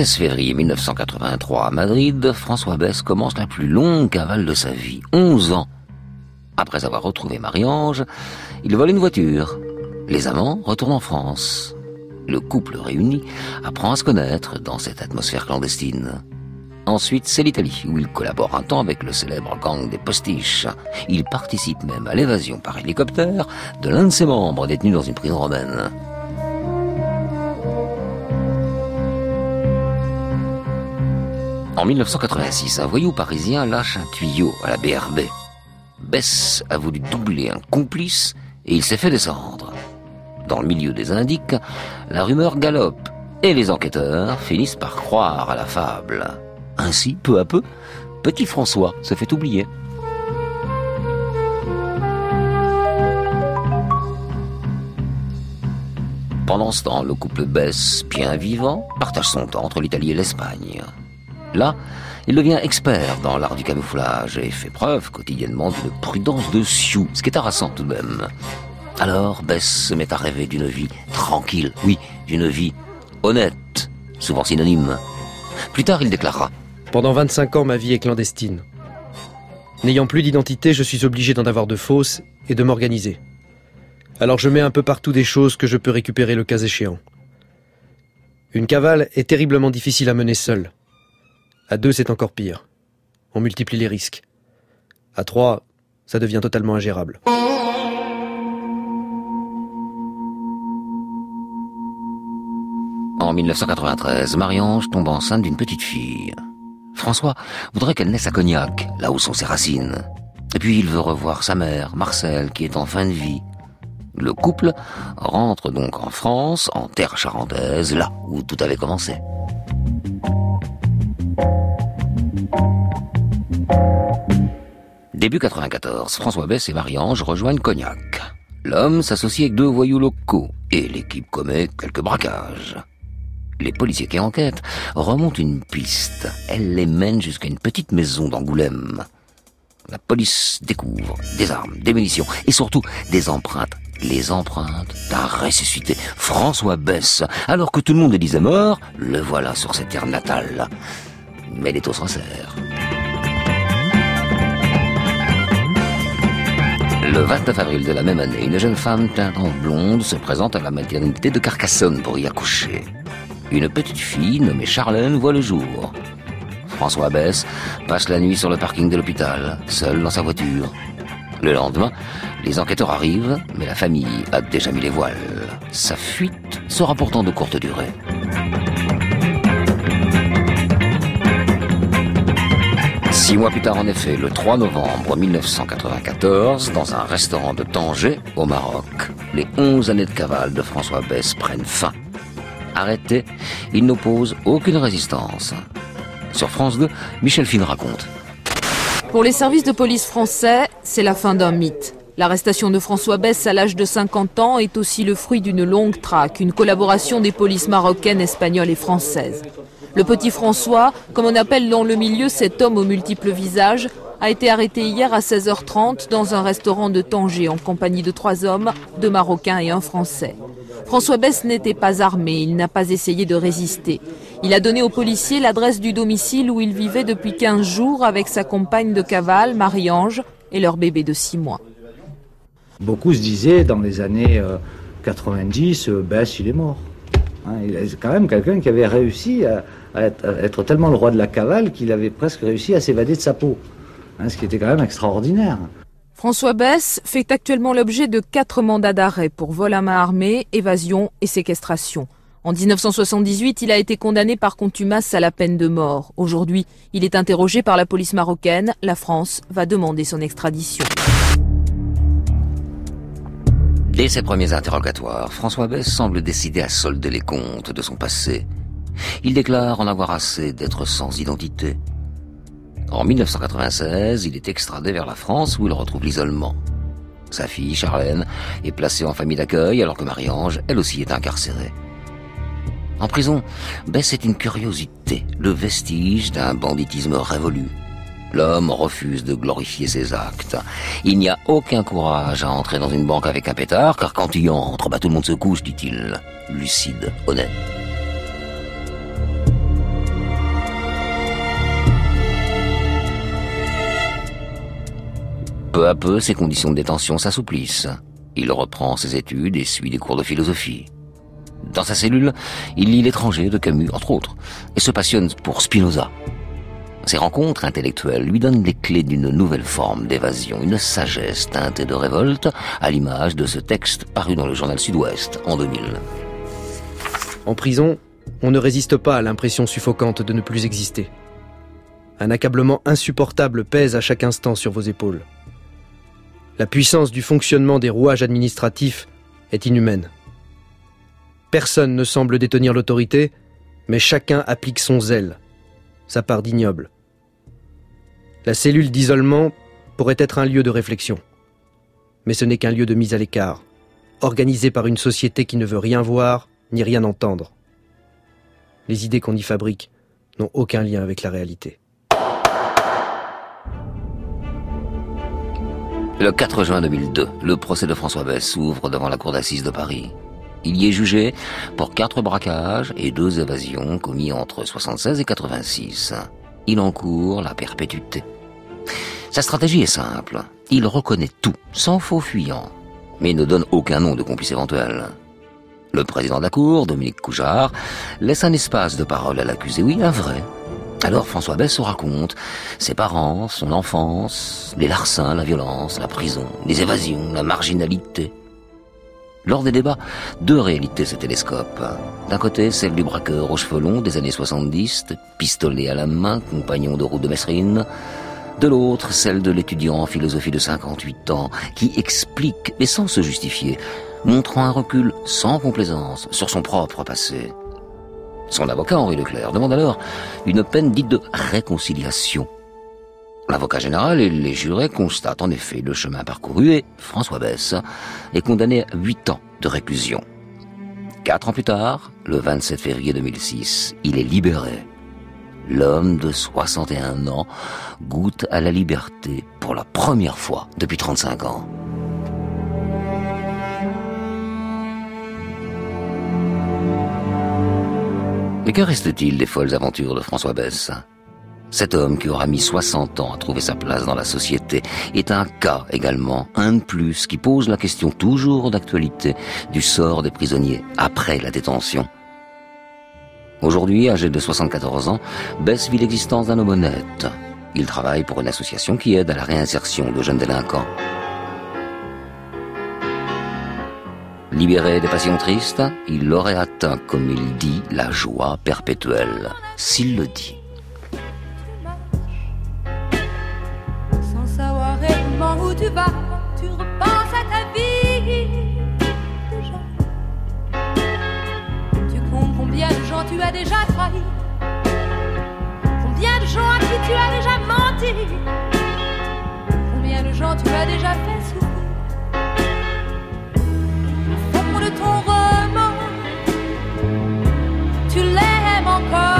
[SPEAKER 1] 16 février 1983 à Madrid, François Bess commence la plus longue cavale de sa vie, 11 ans. Après avoir retrouvé Marie-Ange, il vole une voiture. Les amants retournent en France. Le couple réuni apprend à se connaître dans cette atmosphère clandestine. Ensuite, c'est l'Italie, où il collabore un temps avec le célèbre gang des postiches. Il participe même à l'évasion par hélicoptère de l'un de ses membres détenu dans une prison romaine. En 1986, un voyou parisien lâche un tuyau à la BRB. Bess a voulu doubler un complice et il s'est fait descendre. Dans le milieu des indiques, la rumeur galope et les enquêteurs finissent par croire à la fable. Ainsi, peu à peu, petit François se fait oublier. Pendant ce temps, le couple Bess, bien vivant, partage son temps entre l'Italie et l'Espagne. Là, il devient expert dans l'art du camouflage et fait preuve quotidiennement d'une prudence de sioux, ce qui est harassant tout de même. Alors, Bess se met à rêver d'une vie tranquille, oui, d'une vie honnête, souvent synonyme. Plus tard, il déclarera
[SPEAKER 5] Pendant 25 ans, ma vie est clandestine. N'ayant plus d'identité, je suis obligé d'en avoir de fausses et de m'organiser. Alors je mets un peu partout des choses que je peux récupérer le cas échéant. Une cavale est terriblement difficile à mener seule. À deux, c'est encore pire. On multiplie les risques. À trois, ça devient totalement ingérable.
[SPEAKER 1] En 1993, Marie-Ange tombe enceinte d'une petite fille. François voudrait qu'elle naisse à Cognac, là où sont ses racines. Et puis il veut revoir sa mère, Marcel, qui est en fin de vie. Le couple rentre donc en France, en terre charentaise, là où tout avait commencé. Début 94, François Bess et Marie-Ange rejoignent Cognac. L'homme s'associe avec deux voyous locaux et l'équipe commet quelques braquages. Les policiers qui enquêtent remontent une piste. Elle les mène jusqu'à une petite maison d'Angoulême. La police découvre des armes, des munitions et surtout des empreintes. Les empreintes d'un ressuscité, François Bess. Alors que tout le monde le disait mort, le voilà sur cette terre natale. Mais les taux sincères. Le 29 avril de la même année, une jeune femme teinte en blonde se présente à la maternité de Carcassonne pour y accoucher. Une petite fille nommée Charlène voit le jour. François Bess passe la nuit sur le parking de l'hôpital, seul dans sa voiture. Le lendemain, les enquêteurs arrivent, mais la famille a déjà mis les voiles. Sa fuite sera pourtant de courte durée. Six mois plus tard, en effet, le 3 novembre 1994, dans un restaurant de Tanger, au Maroc, les 11 années de cavale de François Bess prennent fin. Arrêté, il n'oppose aucune résistance. Sur France 2, Michel Fine raconte.
[SPEAKER 14] Pour les services de police français, c'est la fin d'un mythe. L'arrestation de François Bess à l'âge de 50 ans est aussi le fruit d'une longue traque, une collaboration des polices marocaines, espagnoles et françaises. Le petit François, comme on appelle dans le milieu cet homme aux multiples visages, a été arrêté hier à 16h30 dans un restaurant de Tanger en compagnie de trois hommes, deux Marocains et un Français. François Bess n'était pas armé, il n'a pas essayé de résister. Il a donné aux policiers l'adresse du domicile où il vivait depuis 15 jours avec sa compagne de cavale, Marie-Ange, et leur bébé de 6 mois.
[SPEAKER 15] Beaucoup se disaient dans les années 90, euh, Bess, il est mort. Hein, il est quand même quelqu'un qui avait réussi à, être, tellement le roi de la cavale qu'il avait presque réussi à s'évader de sa peau. Hein, ce qui était quand même extraordinaire.
[SPEAKER 14] François Bess fait actuellement l'objet de quatre mandats d'arrêt pour vol à main armée, évasion et séquestration. En 1978, il a été condamné par contumace à la peine de mort. Aujourd'hui, il est interrogé par la police marocaine. La France va demander son extradition.
[SPEAKER 1] Dès ses premiers interrogatoires, François Bess semble décidé à solder les comptes de son passé. Il déclare en avoir assez d'être sans identité. En 1996, il est extradé vers la France où il retrouve l'isolement. Sa fille, Charlène, est placée en famille d'accueil alors que Marie-Ange, elle aussi, est incarcérée. En prison, Bess est une curiosité, le vestige d'un banditisme révolu. L'homme refuse de glorifier ses actes. Il n'y a aucun courage à entrer dans une banque avec un pétard, car quand il entre, bah, tout le monde se couche, dit-il. Lucide, honnête. Peu à peu, ses conditions de détention s'assouplissent. Il reprend ses études et suit des cours de philosophie. Dans sa cellule, il lit l'étranger de Camus, entre autres, et se passionne pour Spinoza. Ces rencontres intellectuelles lui donnent les clés d'une nouvelle forme d'évasion, une sagesse teintée de révolte, à l'image de ce texte paru dans le journal Sud-Ouest en 2000.
[SPEAKER 5] En prison, on ne résiste pas à l'impression suffocante de ne plus exister. Un accablement insupportable pèse à chaque instant sur vos épaules. La puissance du fonctionnement des rouages administratifs est inhumaine. Personne ne semble détenir l'autorité, mais chacun applique son zèle, sa part d'ignoble. La cellule d'isolement pourrait être un lieu de réflexion, mais ce n'est qu'un lieu de mise à l'écart, organisé par une société qui ne veut rien voir ni rien entendre. Les idées qu'on y fabrique n'ont aucun lien avec la réalité.
[SPEAKER 1] Le 4 juin 2002, le procès de François Bess s'ouvre devant la cour d'assises de Paris. Il y est jugé pour quatre braquages et deux évasions commis entre 76 et 86. Il encourt la perpétuité. Sa stratégie est simple. Il reconnaît tout, sans faux fuyant, mais ne donne aucun nom de complice éventuel. Le président de la Cour, Dominique Coujard, laisse un espace de parole à l'accusé, oui, un vrai. Alors François Bess se raconte ses parents, son enfance, les larcins, la violence, la prison, les évasions, la marginalité. Lors des débats, deux réalités se télescopent. D'un côté, celle du braqueur aux cheveux longs des années 70, pistolet à la main, compagnon de route de Messrine. De l'autre, celle de l'étudiant en philosophie de 58 ans, qui explique, mais sans se justifier, montrant un recul sans complaisance sur son propre passé. Son avocat, Henri Leclerc, demande alors une peine dite de réconciliation. L'avocat général et les jurés constatent en effet le chemin parcouru et François Bess est condamné à 8 ans de réclusion. Quatre ans plus tard, le 27 février 2006, il est libéré. L'homme de 61 ans goûte à la liberté pour la première fois depuis 35 ans. Mais que reste-t-il des folles aventures de François Bess? Cet homme qui aura mis 60 ans à trouver sa place dans la société est un cas également, un de plus, qui pose la question toujours d'actualité du sort des prisonniers après la détention. Aujourd'hui, âgé de 74 ans, Bess vit l'existence d'un homme honnête. Il travaille pour une association qui aide à la réinsertion de jeunes délinquants. Libéré des passions tristes, il aurait atteint, comme il dit, la joie perpétuelle, s'il le dit.
[SPEAKER 16] Sans savoir réellement où tu vas, tu repenses à ta vie. Déjà. Tu comptes combien de gens tu as déjà trahi. Combien de gens à qui tu as déjà menti. Combien de gens tu as déjà fait tourne ton roman, tu l'aimes encore.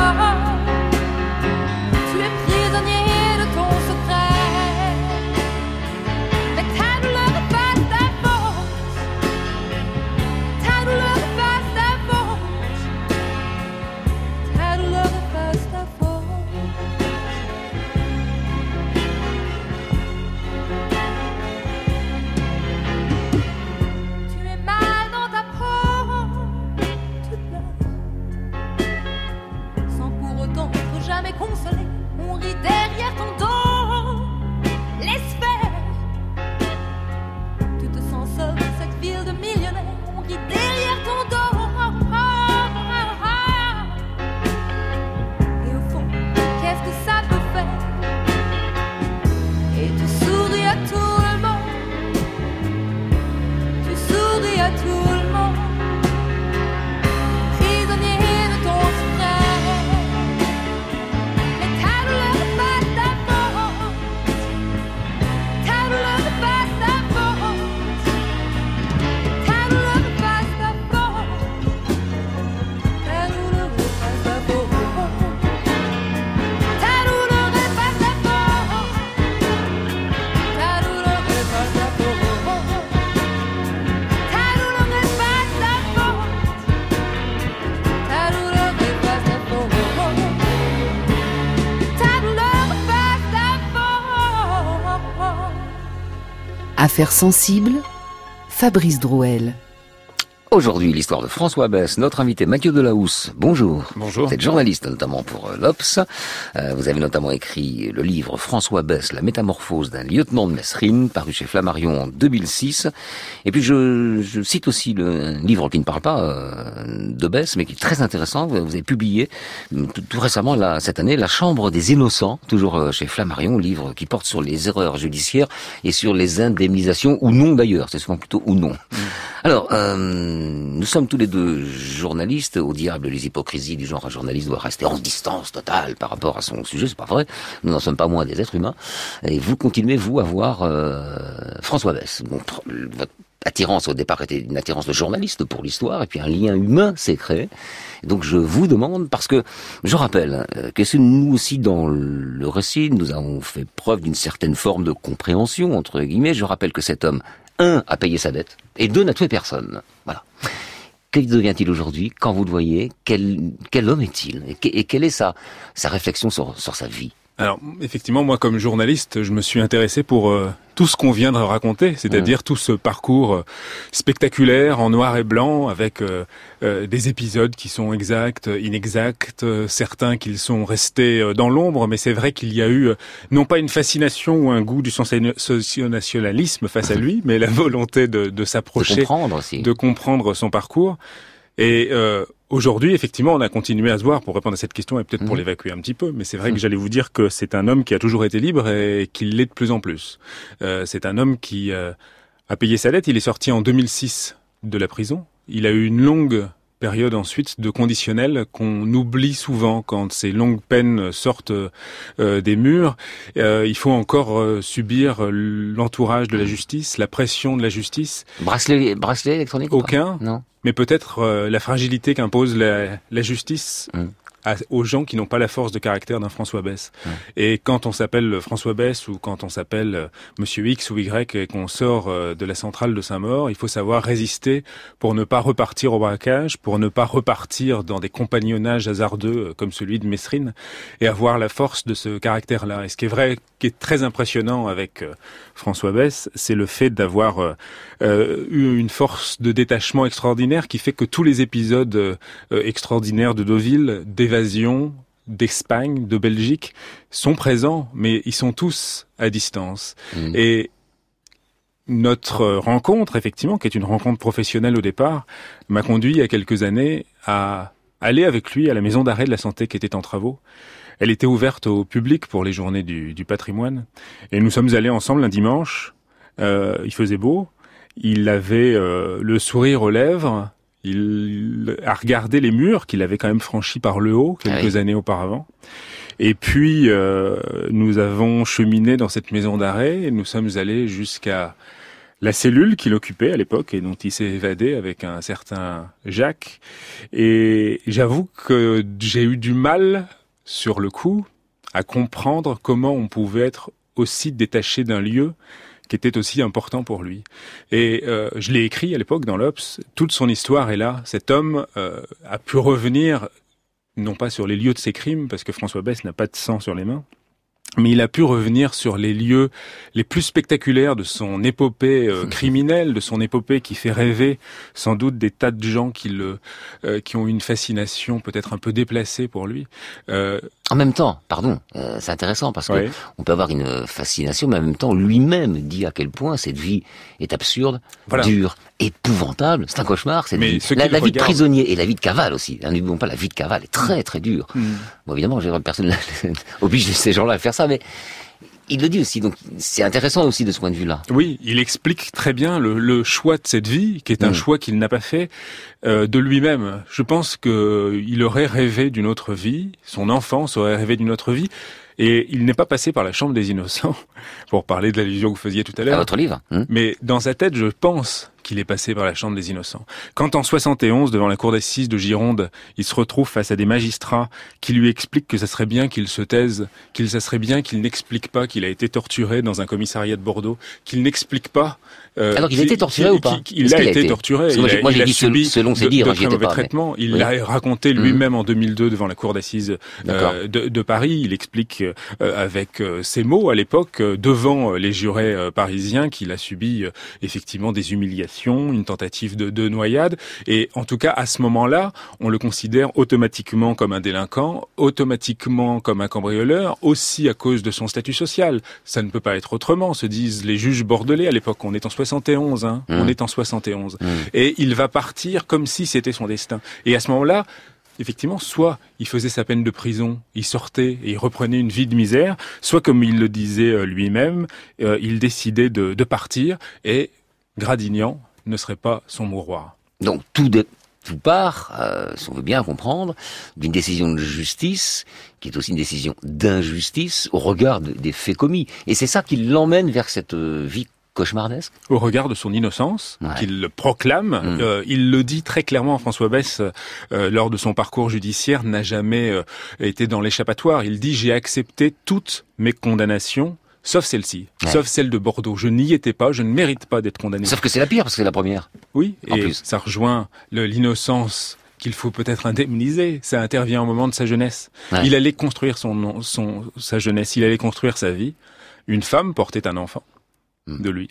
[SPEAKER 2] Affaires sensibles, Fabrice Drouel.
[SPEAKER 1] Aujourd'hui, l'histoire de François Bess, notre invité Mathieu Delahousse. Bonjour.
[SPEAKER 17] Bonjour.
[SPEAKER 1] Vous êtes journaliste notamment pour euh, l'Obs. Euh, vous avez notamment écrit le livre François Bess, la métamorphose d'un lieutenant de Messrine, paru chez Flammarion en 2006. Et puis je, je cite aussi le un livre qui ne parle pas euh, de Bess, mais qui est très intéressant. Vous avez publié tout, tout récemment, là, cette année, La Chambre des Innocents, toujours chez Flammarion, livre qui porte sur les erreurs judiciaires et sur les indemnisations, ou non d'ailleurs, c'est souvent plutôt ou non. Alors, euh, nous sommes tous les deux journalistes. Au diable, les hypocrisies du genre un journaliste doit rester en distance totale par rapport à son sujet. C'est pas vrai. Nous n'en sommes pas moins des êtres humains. Et vous continuez, vous, à voir euh, François Bess. Votre attirance au départ était une attirance de journaliste pour l'histoire, et puis un lien humain s'est créé. Donc je vous demande, parce que je rappelle euh, que c'est nous aussi dans le récit, nous avons fait preuve d'une certaine forme de compréhension, entre guillemets. Je rappelle que cet homme, un, a payé sa dette, et deux, n'a tué personne. Voilà. Que devient-il aujourd'hui quand vous le voyez? Quel, quel homme est-il? Et quelle est sa, sa réflexion sur, sur sa vie?
[SPEAKER 17] Alors, effectivement, moi, comme journaliste, je me suis intéressé pour euh, tout ce qu'on vient de raconter, c'est-à-dire tout ce parcours euh, spectaculaire en noir et blanc, avec euh, des épisodes qui sont exacts, inexacts, certains qui sont restés dans l'ombre, mais c'est vrai qu'il y a eu non pas une fascination ou un goût du socio-nationalisme face à lui, mais la volonté de, de s'approcher,
[SPEAKER 1] De comprendre aussi.
[SPEAKER 17] de comprendre son parcours. Et euh, aujourd'hui, effectivement, on a continué à se voir pour répondre à cette question et peut-être pour
[SPEAKER 1] Mhm.
[SPEAKER 17] l'évacuer un petit peu. Mais c'est vrai que j'allais vous dire que c'est un homme qui a toujours été libre et qui l'est de plus en plus. Euh, c'est un homme qui euh, a payé sa dette. Il est sorti en 2006 de la prison. Il a eu une longue période ensuite de conditionnel qu'on oublie souvent quand ces longues peines sortent euh, des murs. Euh, il faut encore euh, subir l'entourage de la justice, la pression de la justice.
[SPEAKER 1] Bracelet, bracelet électronique
[SPEAKER 17] Aucun.
[SPEAKER 1] Non.
[SPEAKER 17] Mais peut-être euh, la fragilité qu'impose la, la justice
[SPEAKER 1] Mm.
[SPEAKER 17] À- aux gens qui n'ont pas la force de caractère d'un François Bess. Et quand on s'appelle François Bess ou quand on s'appelle euh, Monsieur X ou Y et qu'on sort euh, de la centrale de Saint-Maur, il faut savoir résister pour ne pas repartir au braquage, pour ne pas repartir dans des compagnonnages hasardeux euh, comme celui de Mesrine et avoir la force de ce caractère-là. Et ce qui est vrai, qui est très impressionnant avec François Bess, c'est le fait d'avoir euh, eu une force de détachement extraordinaire qui fait que tous les épisodes euh, extraordinaires de Deauville, d'évasion, d'Espagne, de Belgique, sont présents, mais ils sont tous à distance.
[SPEAKER 1] Mm.
[SPEAKER 17] Et notre rencontre, effectivement, qui est une rencontre professionnelle au départ, m'a conduit il y a quelques années à aller avec lui à la maison d'arrêt de la santé qui était en travaux. Elle était ouverte au public pour les journées du, du patrimoine. Et nous sommes allés ensemble un dimanche. Euh, il faisait beau. Il avait euh, le sourire aux lèvres. Il a regardé les murs qu'il avait quand même franchis par le haut quelques années auparavant. Et puis, euh, nous avons cheminé dans cette maison d'arrêt et nous sommes allés jusqu'à la cellule qu'il occupait à l'époque et dont il s'est évadé avec un certain Jacques. Et j'avoue que j'ai eu du mal sur le coup à comprendre comment on pouvait être aussi détaché d'un lieu qui était aussi important pour lui. Et euh, je l'ai écrit à l'époque dans l'Obs, toute son histoire est là. Cet homme euh, a pu revenir non pas sur les lieux de ses crimes, parce que François Bess n'a pas de sang sur les mains, mais il a pu revenir sur les lieux les plus spectaculaires de son épopée euh, criminelle, de son épopée qui fait rêver sans doute des tas de gens qui le, euh, qui ont une fascination peut-être un peu déplacée pour lui. Euh,
[SPEAKER 1] En même temps, pardon, euh, c'est intéressant parce que on peut avoir une fascination, mais en même temps, lui-même dit à quel point cette vie est absurde,
[SPEAKER 17] Voilà.
[SPEAKER 1] dure, épouvantable. C'est un cauchemar. Cette
[SPEAKER 17] Mais
[SPEAKER 1] vie. La, vie de prisonnier et la vie de cavale aussi. hein, N'oublions pas, la vie de cavale est très très dure.
[SPEAKER 17] Mm.
[SPEAKER 1] Bon, évidemment, j'ai- personne oblige ces gens-là à faire ça, mais il le dit aussi. Donc, c'est intéressant aussi de ce point de vue-là.
[SPEAKER 17] Oui, il explique très bien le, le choix de cette vie, qui est un
[SPEAKER 1] Mm.
[SPEAKER 17] choix qu'il n'a pas fait euh, de lui-même. Je pense que il aurait rêvé d'une autre vie, son enfance aurait rêvé d'une autre vie, et il n'est pas passé par la chambre des innocents, pour parler de l'allusion que vous faisiez tout à l'heure.
[SPEAKER 1] À votre livre. hein.
[SPEAKER 17] Mais dans sa tête, je pense qu'il est passé par la chambre des innocents. Quand en 71, devant la cour d'assises de Gironde, il se retrouve face à des magistrats qui lui expliquent que ça serait bien qu'il se taise, qu'il ça serait bien qu'il n'explique pas qu'il a été torturé dans un commissariat de Bordeaux, qu'il n'explique pas. euh,
[SPEAKER 1] Alors, il a
[SPEAKER 17] qu'il-
[SPEAKER 1] été torturé
[SPEAKER 17] qu'il-
[SPEAKER 1] ou pas?
[SPEAKER 17] qu'il- Il a
[SPEAKER 1] qu'il a
[SPEAKER 17] été torturé.
[SPEAKER 1] Parce
[SPEAKER 17] Il
[SPEAKER 1] moi,
[SPEAKER 17] a,
[SPEAKER 1] j'ai- moi, dit
[SPEAKER 17] subi
[SPEAKER 1] selon ses dires,
[SPEAKER 17] de
[SPEAKER 1] hein,
[SPEAKER 17] très mauvais
[SPEAKER 1] pas, mais-.
[SPEAKER 17] Il
[SPEAKER 1] Oui.
[SPEAKER 17] l'a raconté lui-même en 2002 devant la cour d'assises euh, de, de Paris. Il explique euh, avec euh, ces mots à l'époque euh, devant les jurés parisiens qu'il a subi euh, effectivement des humiliations, une tentative de, de noyade. Et en tout cas, à ce moment-là, on le considère automatiquement comme un délinquant, automatiquement comme un cambrioleur, aussi à cause de son statut social. Ça ne peut pas être autrement, se disent les juges bordelais à l'époque. On est en 71, hein.
[SPEAKER 1] Mmh.
[SPEAKER 17] On est en 71.
[SPEAKER 1] Mmh.
[SPEAKER 17] Et il va partir comme si c'était son destin. Et à ce moment-là, effectivement, soit il faisait sa peine de prison, il sortait et il reprenait une vie de misère, soit comme il le disait euh, lui-même, euh, il décidait de, de partir et Gradignan ne serait pas son mouroir.
[SPEAKER 1] Donc tout, de, tout part, euh, si on veut bien comprendre, d'une décision de justice, qui est aussi une décision d'injustice au regard de- des faits commis. Et c'est ça qui l'emmène vers cette euh, vie cauchemardesque?
[SPEAKER 17] Au regard de son innocence, qu'il proclame, euh, il le dit très clairement, François Bess, euh, lors de son parcours judiciaire, n'a jamais euh, été dans l'échappatoire. Il dit, j'ai accepté toutes mes condamnations, sauf celle-ci,
[SPEAKER 1] Ouais.
[SPEAKER 17] sauf celle de Bordeaux. Je n'y étais pas, je ne mérite pas d'être condamné.
[SPEAKER 1] Sauf que c'est la pire, parce que c'est la première.
[SPEAKER 17] Oui,
[SPEAKER 1] En
[SPEAKER 17] et
[SPEAKER 1] plus.
[SPEAKER 17] ça rejoint l'innocence qu'il faut peut-être indemniser. Ça intervient au moment de sa jeunesse.
[SPEAKER 1] Ouais.
[SPEAKER 17] Il allait construire son, son, sa jeunesse, il allait construire sa vie. Une femme portait un enfant
[SPEAKER 1] Hmm.
[SPEAKER 17] de lui.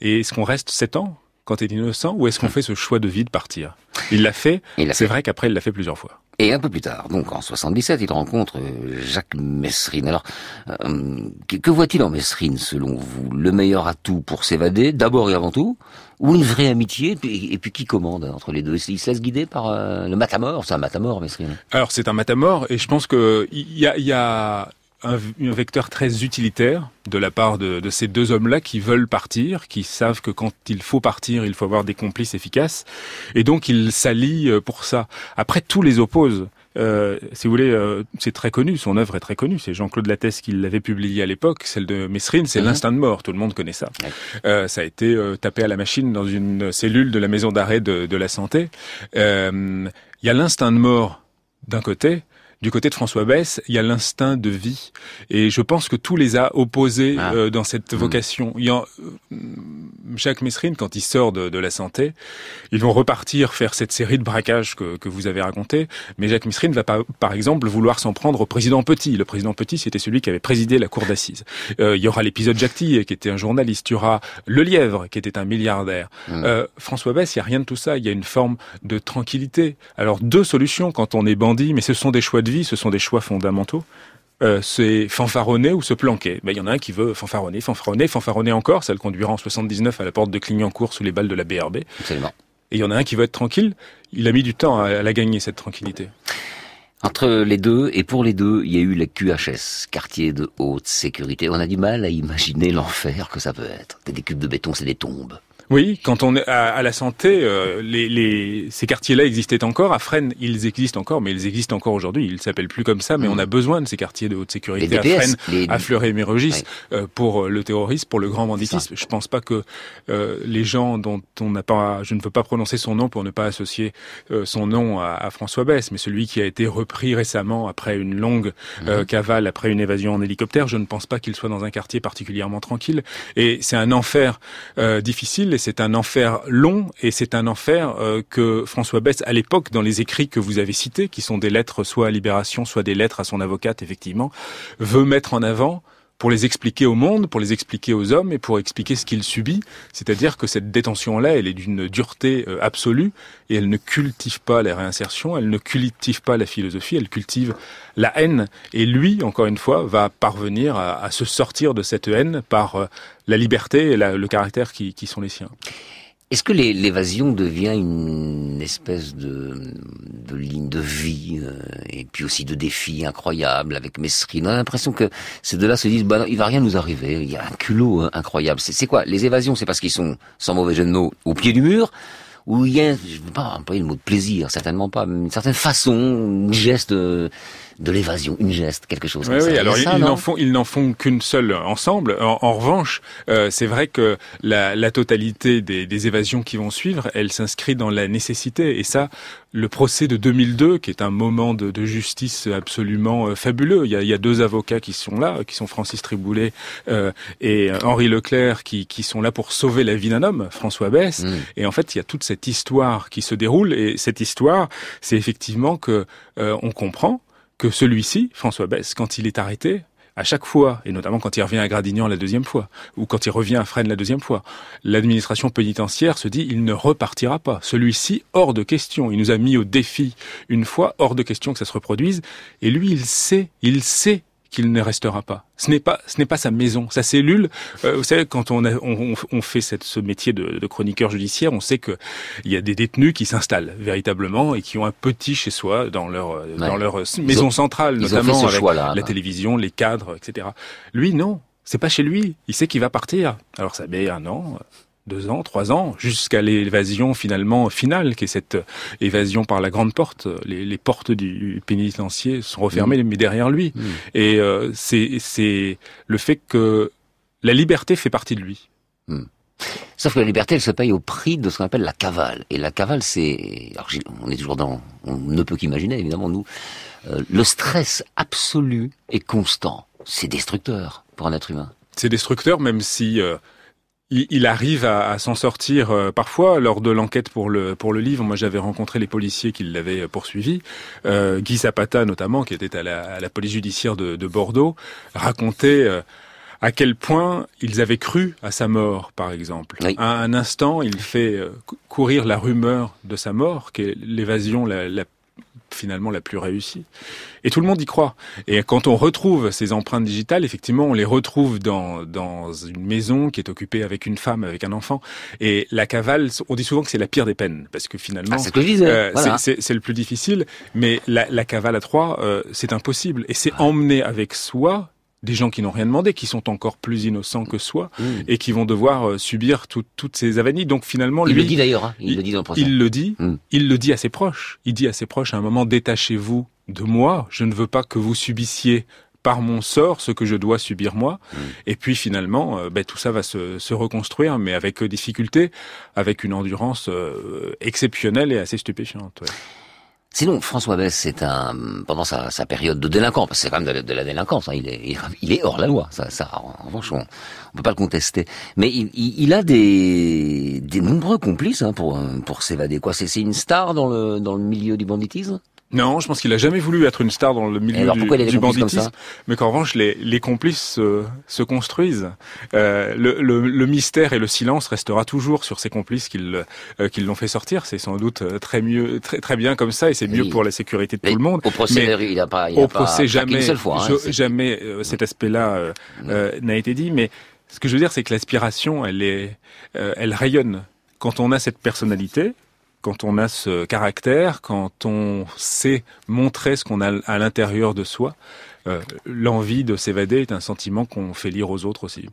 [SPEAKER 17] Et est-ce qu'on reste sept ans quand il est innocent ou
[SPEAKER 1] Hmm.
[SPEAKER 17] est-ce qu'on fait ce choix de vie de partir? Il l'a fait. C'est vrai qu'après, il l'a fait plusieurs fois.
[SPEAKER 1] Et un peu plus tard, donc en 77, il rencontre euh, Jacques Messrine. Alors, euh, que, voit-il en Messrine, selon vous? Le meilleur atout pour s'évader, d'abord et avant tout Ou une vraie amitié? Et puis, qui commande entre les deux? Il se laisse guider par euh, le matamor? C'est un matamor, Messrine.
[SPEAKER 17] Alors c'est un matamor et je pense que il y a, y a un, un vecteur très utilitaire de la part de, de ces deux hommes-là qui veulent partir, qui savent que quand il faut partir, il faut avoir des complices efficaces, et donc ils s'allient euh, pour ça. Après, tout les oppose. Euh, si vous voulez, euh, c'est très connu, son œuvre est très connue. C'est Jean-Claude Lattès qui l'avait publié à l'époque, celle de Messrine, c'est
[SPEAKER 1] Mhm.
[SPEAKER 17] l'instinct de mort. Tout le monde connaît ça. Euh, ça a été euh, tapé à la machine dans une cellule de la maison d'arrêt de, de la santé. Euh, Il y a l'instinct de mort d'un côté. Du côté de François Besse, il y a l'instinct de vie. Et je pense que tout les a opposés euh, dans cette vocation. Il y a, euh, Jacques Messrine, quand il sort de, de la santé, ils vont repartir faire cette série de braquages que, que vous avez raconté. Mais Jacques Messrine va pas, par exemple, vouloir s'en prendre au président Petit. Le président Petit, c'était celui qui avait présidé la cour d'assises. Euh, il y aura l'épisode Jacques Tillet, qui était un journaliste. Il y aura Le Lièvre, qui était un milliardaire. Euh, François Besse, il n'y a rien de tout ça. Il y a une forme de tranquillité. Alors, deux solutions quand on est bandit, mais ce sont des choix de vie, ce sont des choix fondamentaux. Euh, c'est fanfaronner ou se planquer? Ben, Il y en a un qui veut fanfaronner, fanfaronner, fanfaronner encore. Ça le conduira en 79 à la porte de Clignancourt sous les balles de la BRB.
[SPEAKER 1] Absolument.
[SPEAKER 17] Et il y en a un qui veut être tranquille. Il a mis du temps à, la gagner, cette tranquillité.
[SPEAKER 1] Entre les deux, et pour les deux, il y a eu le QHS, quartier de haute sécurité. On a du mal à imaginer l'enfer que ça peut être. Des cubes de béton, c'est des tombes.
[SPEAKER 17] Oui, quand on est à, à la santé, euh, les, les, ces quartiers-là existaient encore. À Fresnes, ils existent encore, mais ils existent encore aujourd'hui. Ils s'appellent plus comme ça, mais
[SPEAKER 1] Mhm.
[SPEAKER 17] on a besoin de ces quartiers de haute sécurité à Fresnes,
[SPEAKER 1] les-
[SPEAKER 17] à Fleury-Mérogis, euh, pour euh, le terrorisme, pour le grand banditisme. Je pense pas que euh, les gens dont on n'a pas, je ne veux pas prononcer son nom pour ne pas associer euh, son nom à, à François Besse, mais celui qui a été repris récemment après une longue euh, cavale, après une évasion en hélicoptère, je ne pense pas qu'il soit dans un quartier particulièrement tranquille. Et c'est un enfer euh, difficile, c'est un enfer long, et c'est un enfer euh, que François Besse, à l'époque, dans les écrits que vous avez cités, qui sont des lettres soit à Libération, soit des lettres à son avocate, effectivement, veut mettre en avant pour les expliquer au monde, pour les expliquer aux hommes et pour expliquer ce qu'il subit. C'est-à-dire que cette détention-là, elle est d'une dureté euh, absolue et elle ne cultive pas la réinsertion, elle ne cultive pas la philosophie, elle cultive la haine. Et lui, encore une fois, va parvenir à, se sortir de cette haine par euh, la liberté et le caractère qui sont les siens.
[SPEAKER 1] Est-ce que l'évasion devient une espèce de, ligne de vie euh, et puis aussi de défi incroyable avec Messrine On a l'impression que ces deux-là se disent bah non, il va rien nous arriver. Il y a un culot hein, incroyable. C'est quoi? Les évasions, c'est parce qu'ils sont sans mauvais jeu de mots au pied du mur? Ou il y a, je ne veux pas employer le mot de plaisir, certainement pas, mais une certaine façon, geste de, de l'évasion, une geste, quelque chose
[SPEAKER 17] Oui,
[SPEAKER 1] comme ça.
[SPEAKER 17] oui,
[SPEAKER 1] a
[SPEAKER 17] alors ils n'en font, ils n'en font qu'une seule ensemble. En, en revanche, euh, c'est vrai que la, la totalité des, des évasions qui vont suivre, elle s'inscrit dans la nécessité. Et ça, le procès de 2002, qui est un moment de, de justice absolument euh, fabuleux. Il y, a, il y a deux avocats qui sont là, qui sont Francis Triboulet euh, et Henri Leclerc, qui, qui sont là pour sauver la vie d'un homme, François Besse. Et en fait, il y a toute cette histoire qui se déroule. Et cette histoire, c'est effectivement que euh, on comprend que celui-ci, François Besse, quand il est arrêté, à chaque fois, et notamment quand il revient à Gradignan la deuxième fois, ou quand il revient à Fresnes la deuxième fois, l'administration pénitentiaire se dit il ne repartira pas. Celui-ci, hors de question. Il nous a mis au défi une fois, hors de question que ça se reproduise. Et lui, il sait, il sait qu'il ne restera pas. Ce n'est pas, ce n'est pas sa maison, sa cellule. Euh, vous savez, quand on, a, on, on fait cette, ce métier de, de chroniqueur judiciaire, on sait que il y a des détenus qui s'installent véritablement et qui ont un petit chez soi dans leur dans leur
[SPEAKER 1] Ils
[SPEAKER 17] maison
[SPEAKER 1] ont-
[SPEAKER 17] centrale, notamment avec
[SPEAKER 1] choix-là,
[SPEAKER 17] la télévision, les cadres, etc. Lui, non, c'est pas chez lui. Il sait qu'il va partir. Alors ça met un an, deux ans, trois ans, jusqu'à l'évasion finalement finale, qui est cette évasion par la grande porte. Les, les portes du pénitencier sont refermées, mais derrière lui. Et euh, c'est le fait que la liberté fait partie de lui.
[SPEAKER 1] Sauf que la liberté, elle se paye au prix de ce qu'on appelle la cavale. Et la cavale, c'est... On est toujours dans... On ne peut qu'imaginer, évidemment, nous. euh, le stress absolu et constant. C'est destructeur pour un être humain.
[SPEAKER 17] C'est destructeur, même si euh, il, il arrive à, à s'en sortir euh, parfois lors de l'enquête pour le pour le livre. Moi, j'avais rencontré les policiers qui l'avaient poursuivi. Euh, Guy Zapata, notamment, qui était à la, à la police judiciaire de, de Bordeaux, racontait euh, à quel point ils avaient cru à sa mort, par exemple. À un instant, il fait euh, cou- courir la rumeur de sa mort, qui est l'évasion la, la- finalement la plus réussie. Et tout le monde y croit. Et quand on retrouve ces empreintes digitales, effectivement, on les retrouve dans, dans une maison qui est occupée avec une femme, avec un enfant. Et la cavale, on dit souvent que c'est la pire des peines, parce que finalement,
[SPEAKER 1] Ah, c'est
[SPEAKER 17] euh,
[SPEAKER 1] voilà.
[SPEAKER 17] c'est- le plus difficile. Mais la, la cavale à trois, euh, c'est impossible. Et c'est emmener avec soi des gens qui n'ont rien demandé, qui sont encore plus innocents que soi, et qui vont devoir euh, subir tout- toutes ces avanies. Donc finalement,
[SPEAKER 1] Il le dit d'ailleurs, hein, il le dit dans le procès.
[SPEAKER 17] il le dit, il le dit à ses proches. Il dit à ses proches à un moment, détachez-vous de moi, je ne veux pas que vous subissiez par mon sort ce que je dois subir moi. Et puis finalement, euh, ben, tout ça va se, se reconstruire, mais avec euh, difficulté, avec une endurance exceptionnelle et assez stupéfiante. ouais.
[SPEAKER 1] Sinon, François Bess, c'est un pendant sa, période de délinquant, parce que c'est quand même de, la- délinquance. hein, il, est, il, est- est hors la loi. Ça, ça en revanche, on, on peut pas le contester. Mais il, il, il a des, des nombreux complices hein, pour pour s'évader. Quoi, c'est c'est une star dans le dans le milieu du banditisme?
[SPEAKER 17] Non, je pense qu'il a jamais voulu être une star dans le milieu
[SPEAKER 1] alors,
[SPEAKER 17] du, banditisme, mais qu'en revanche les, les complices se, se construisent. Euh, le, le, le mystère et le silence restera toujours sur ces complices qui euh, qui l'ont fait sortir. C'est sans doute euh, très mieux, très très bien comme ça, et c'est mieux
[SPEAKER 1] Oui.
[SPEAKER 17] pour la sécurité de tout le monde.
[SPEAKER 1] Au procès,
[SPEAKER 17] Mais
[SPEAKER 1] il a pas, il a
[SPEAKER 17] au
[SPEAKER 1] pas
[SPEAKER 17] procès jamais,
[SPEAKER 1] une seule fois. hein,
[SPEAKER 17] je- jamais euh, cet aspect-là euh, euh, n'a été dit. Mais ce que je veux dire, c'est que l'aspiration, elle est, euh, elle rayonne quand on a cette personnalité. Quand on a ce caractère, quand on sait montrer ce qu'on a à l'intérieur de soi, euh, l'envie de s'évader est un sentiment qu'on fait lire aux autres aussi.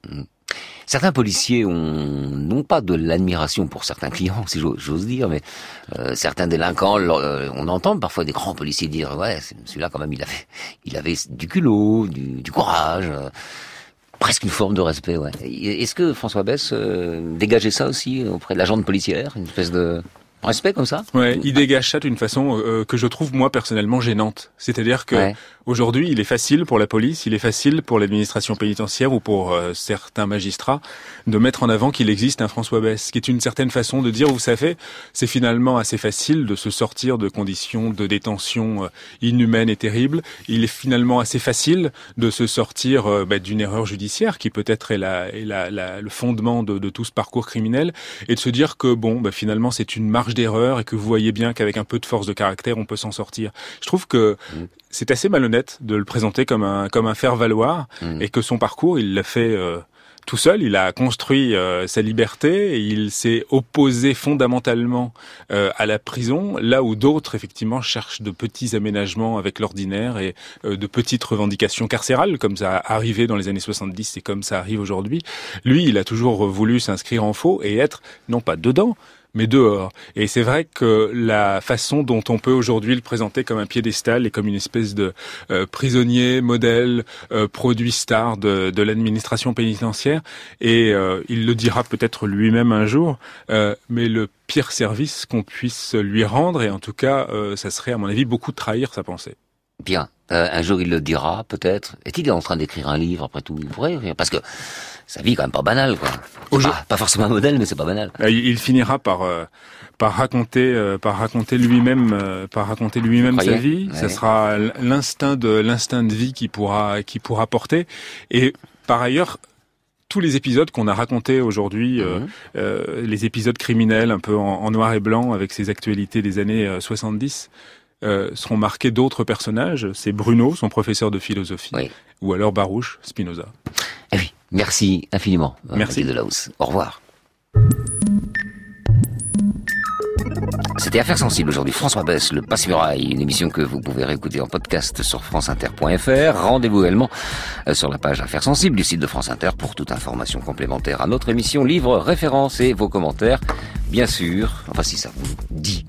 [SPEAKER 1] Certains policiers ont non pas de l'admiration pour certains clients, si j'ose dire, mais euh, certains délinquants, euh, on entend parfois des grands policiers dire ouais, celui-là quand même, il avait, du culot, du, courage, presque une forme de respect. Ouais. Est-ce que François Bess dégageait ça aussi auprès de la gente policière, une espèce de respect comme ça
[SPEAKER 17] Ouais, il dégage ça d'une façon euh, que je trouve moi personnellement gênante. C'est-à-dire que
[SPEAKER 1] Ouais.
[SPEAKER 17] aujourd'hui, il est facile pour la police, il est facile pour l'administration pénitentiaire ou pour euh, certains magistrats de mettre en avant qu'il existe un François Bess, qui est une certaine façon de dire, vous savez, c'est finalement assez facile de se sortir de conditions de détention euh, inhumaines et terribles. Il est finalement assez facile de se sortir euh, bah, d'une erreur judiciaire qui peut-être est, la, est la, la- le fondement de, de tout ce parcours criminel et de se dire que bon, bah, finalement c'est une marge d'erreur et que vous voyez bien qu'avec un peu de force de caractère on peut s'en sortir. Je trouve que c'est assez malhonnête de le présenter comme un comme un faire valoir et que son parcours il l'a fait. euh, tout seul, il a construit euh, sa liberté et il s'est opposé fondamentalement euh, à la prison, là où d'autres effectivement cherchent de petits aménagements avec l'ordinaire et euh, de petites revendications carcérales, comme ça a arrivé dans les années 70 et comme ça arrive aujourd'hui. Lui, il a toujours voulu s'inscrire en faux et être non pas dedans, mais dehors. Et c'est vrai que la façon dont on peut aujourd'hui le présenter comme un piédestal et comme une espèce de euh, prisonnier, modèle, euh, produit star de, de l'administration pénitentiaire, et euh, il le dira peut-être lui-même un jour, euh, mais le pire service qu'on puisse lui rendre, et en tout cas, euh, ça serait à mon avis beaucoup trahir sa pensée.
[SPEAKER 1] Bien. Euh, un jour, il le dira, peut-être. Est-il en train d'écrire un livre, après tout? Il pourrait écrire. Parce que sa vie est quand même pas banale, quoi. Pas, pas forcément un modèle, mais c'est pas banal.
[SPEAKER 17] Euh, Il finira par euh, par raconter euh, par raconter lui-même euh, par raconter lui-même sa vie.
[SPEAKER 1] Ouais.
[SPEAKER 17] Ça sera l'instinct de l'instinct de vie qui pourra qui pourra porter. Et par ailleurs. Tous les épisodes qu'on a racontés aujourd'hui, euh,
[SPEAKER 1] Mhm.
[SPEAKER 17] euh, les épisodes criminels un peu en, en noir et blanc avec ces actualités des années euh, 70, euh, seront marqués d'autres personnages. C'est Bruno, son professeur de philosophie, ou alors Barouche, Spinoza.
[SPEAKER 1] Eh oui, merci infiniment. euh,
[SPEAKER 17] Merci.
[SPEAKER 1] Delahousse. Au revoir. C'était Affaires sensibles aujourd'hui. François Bess, le Passe-Muraille, une émission que vous pouvez réécouter en podcast sur franceinter.fr. Rendez-vous également euh, sur la page Affaires sensibles du site de France Inter pour toute information complémentaire à notre émission, livres, références et vos commentaires. Bien sûr, enfin si ça vous dit.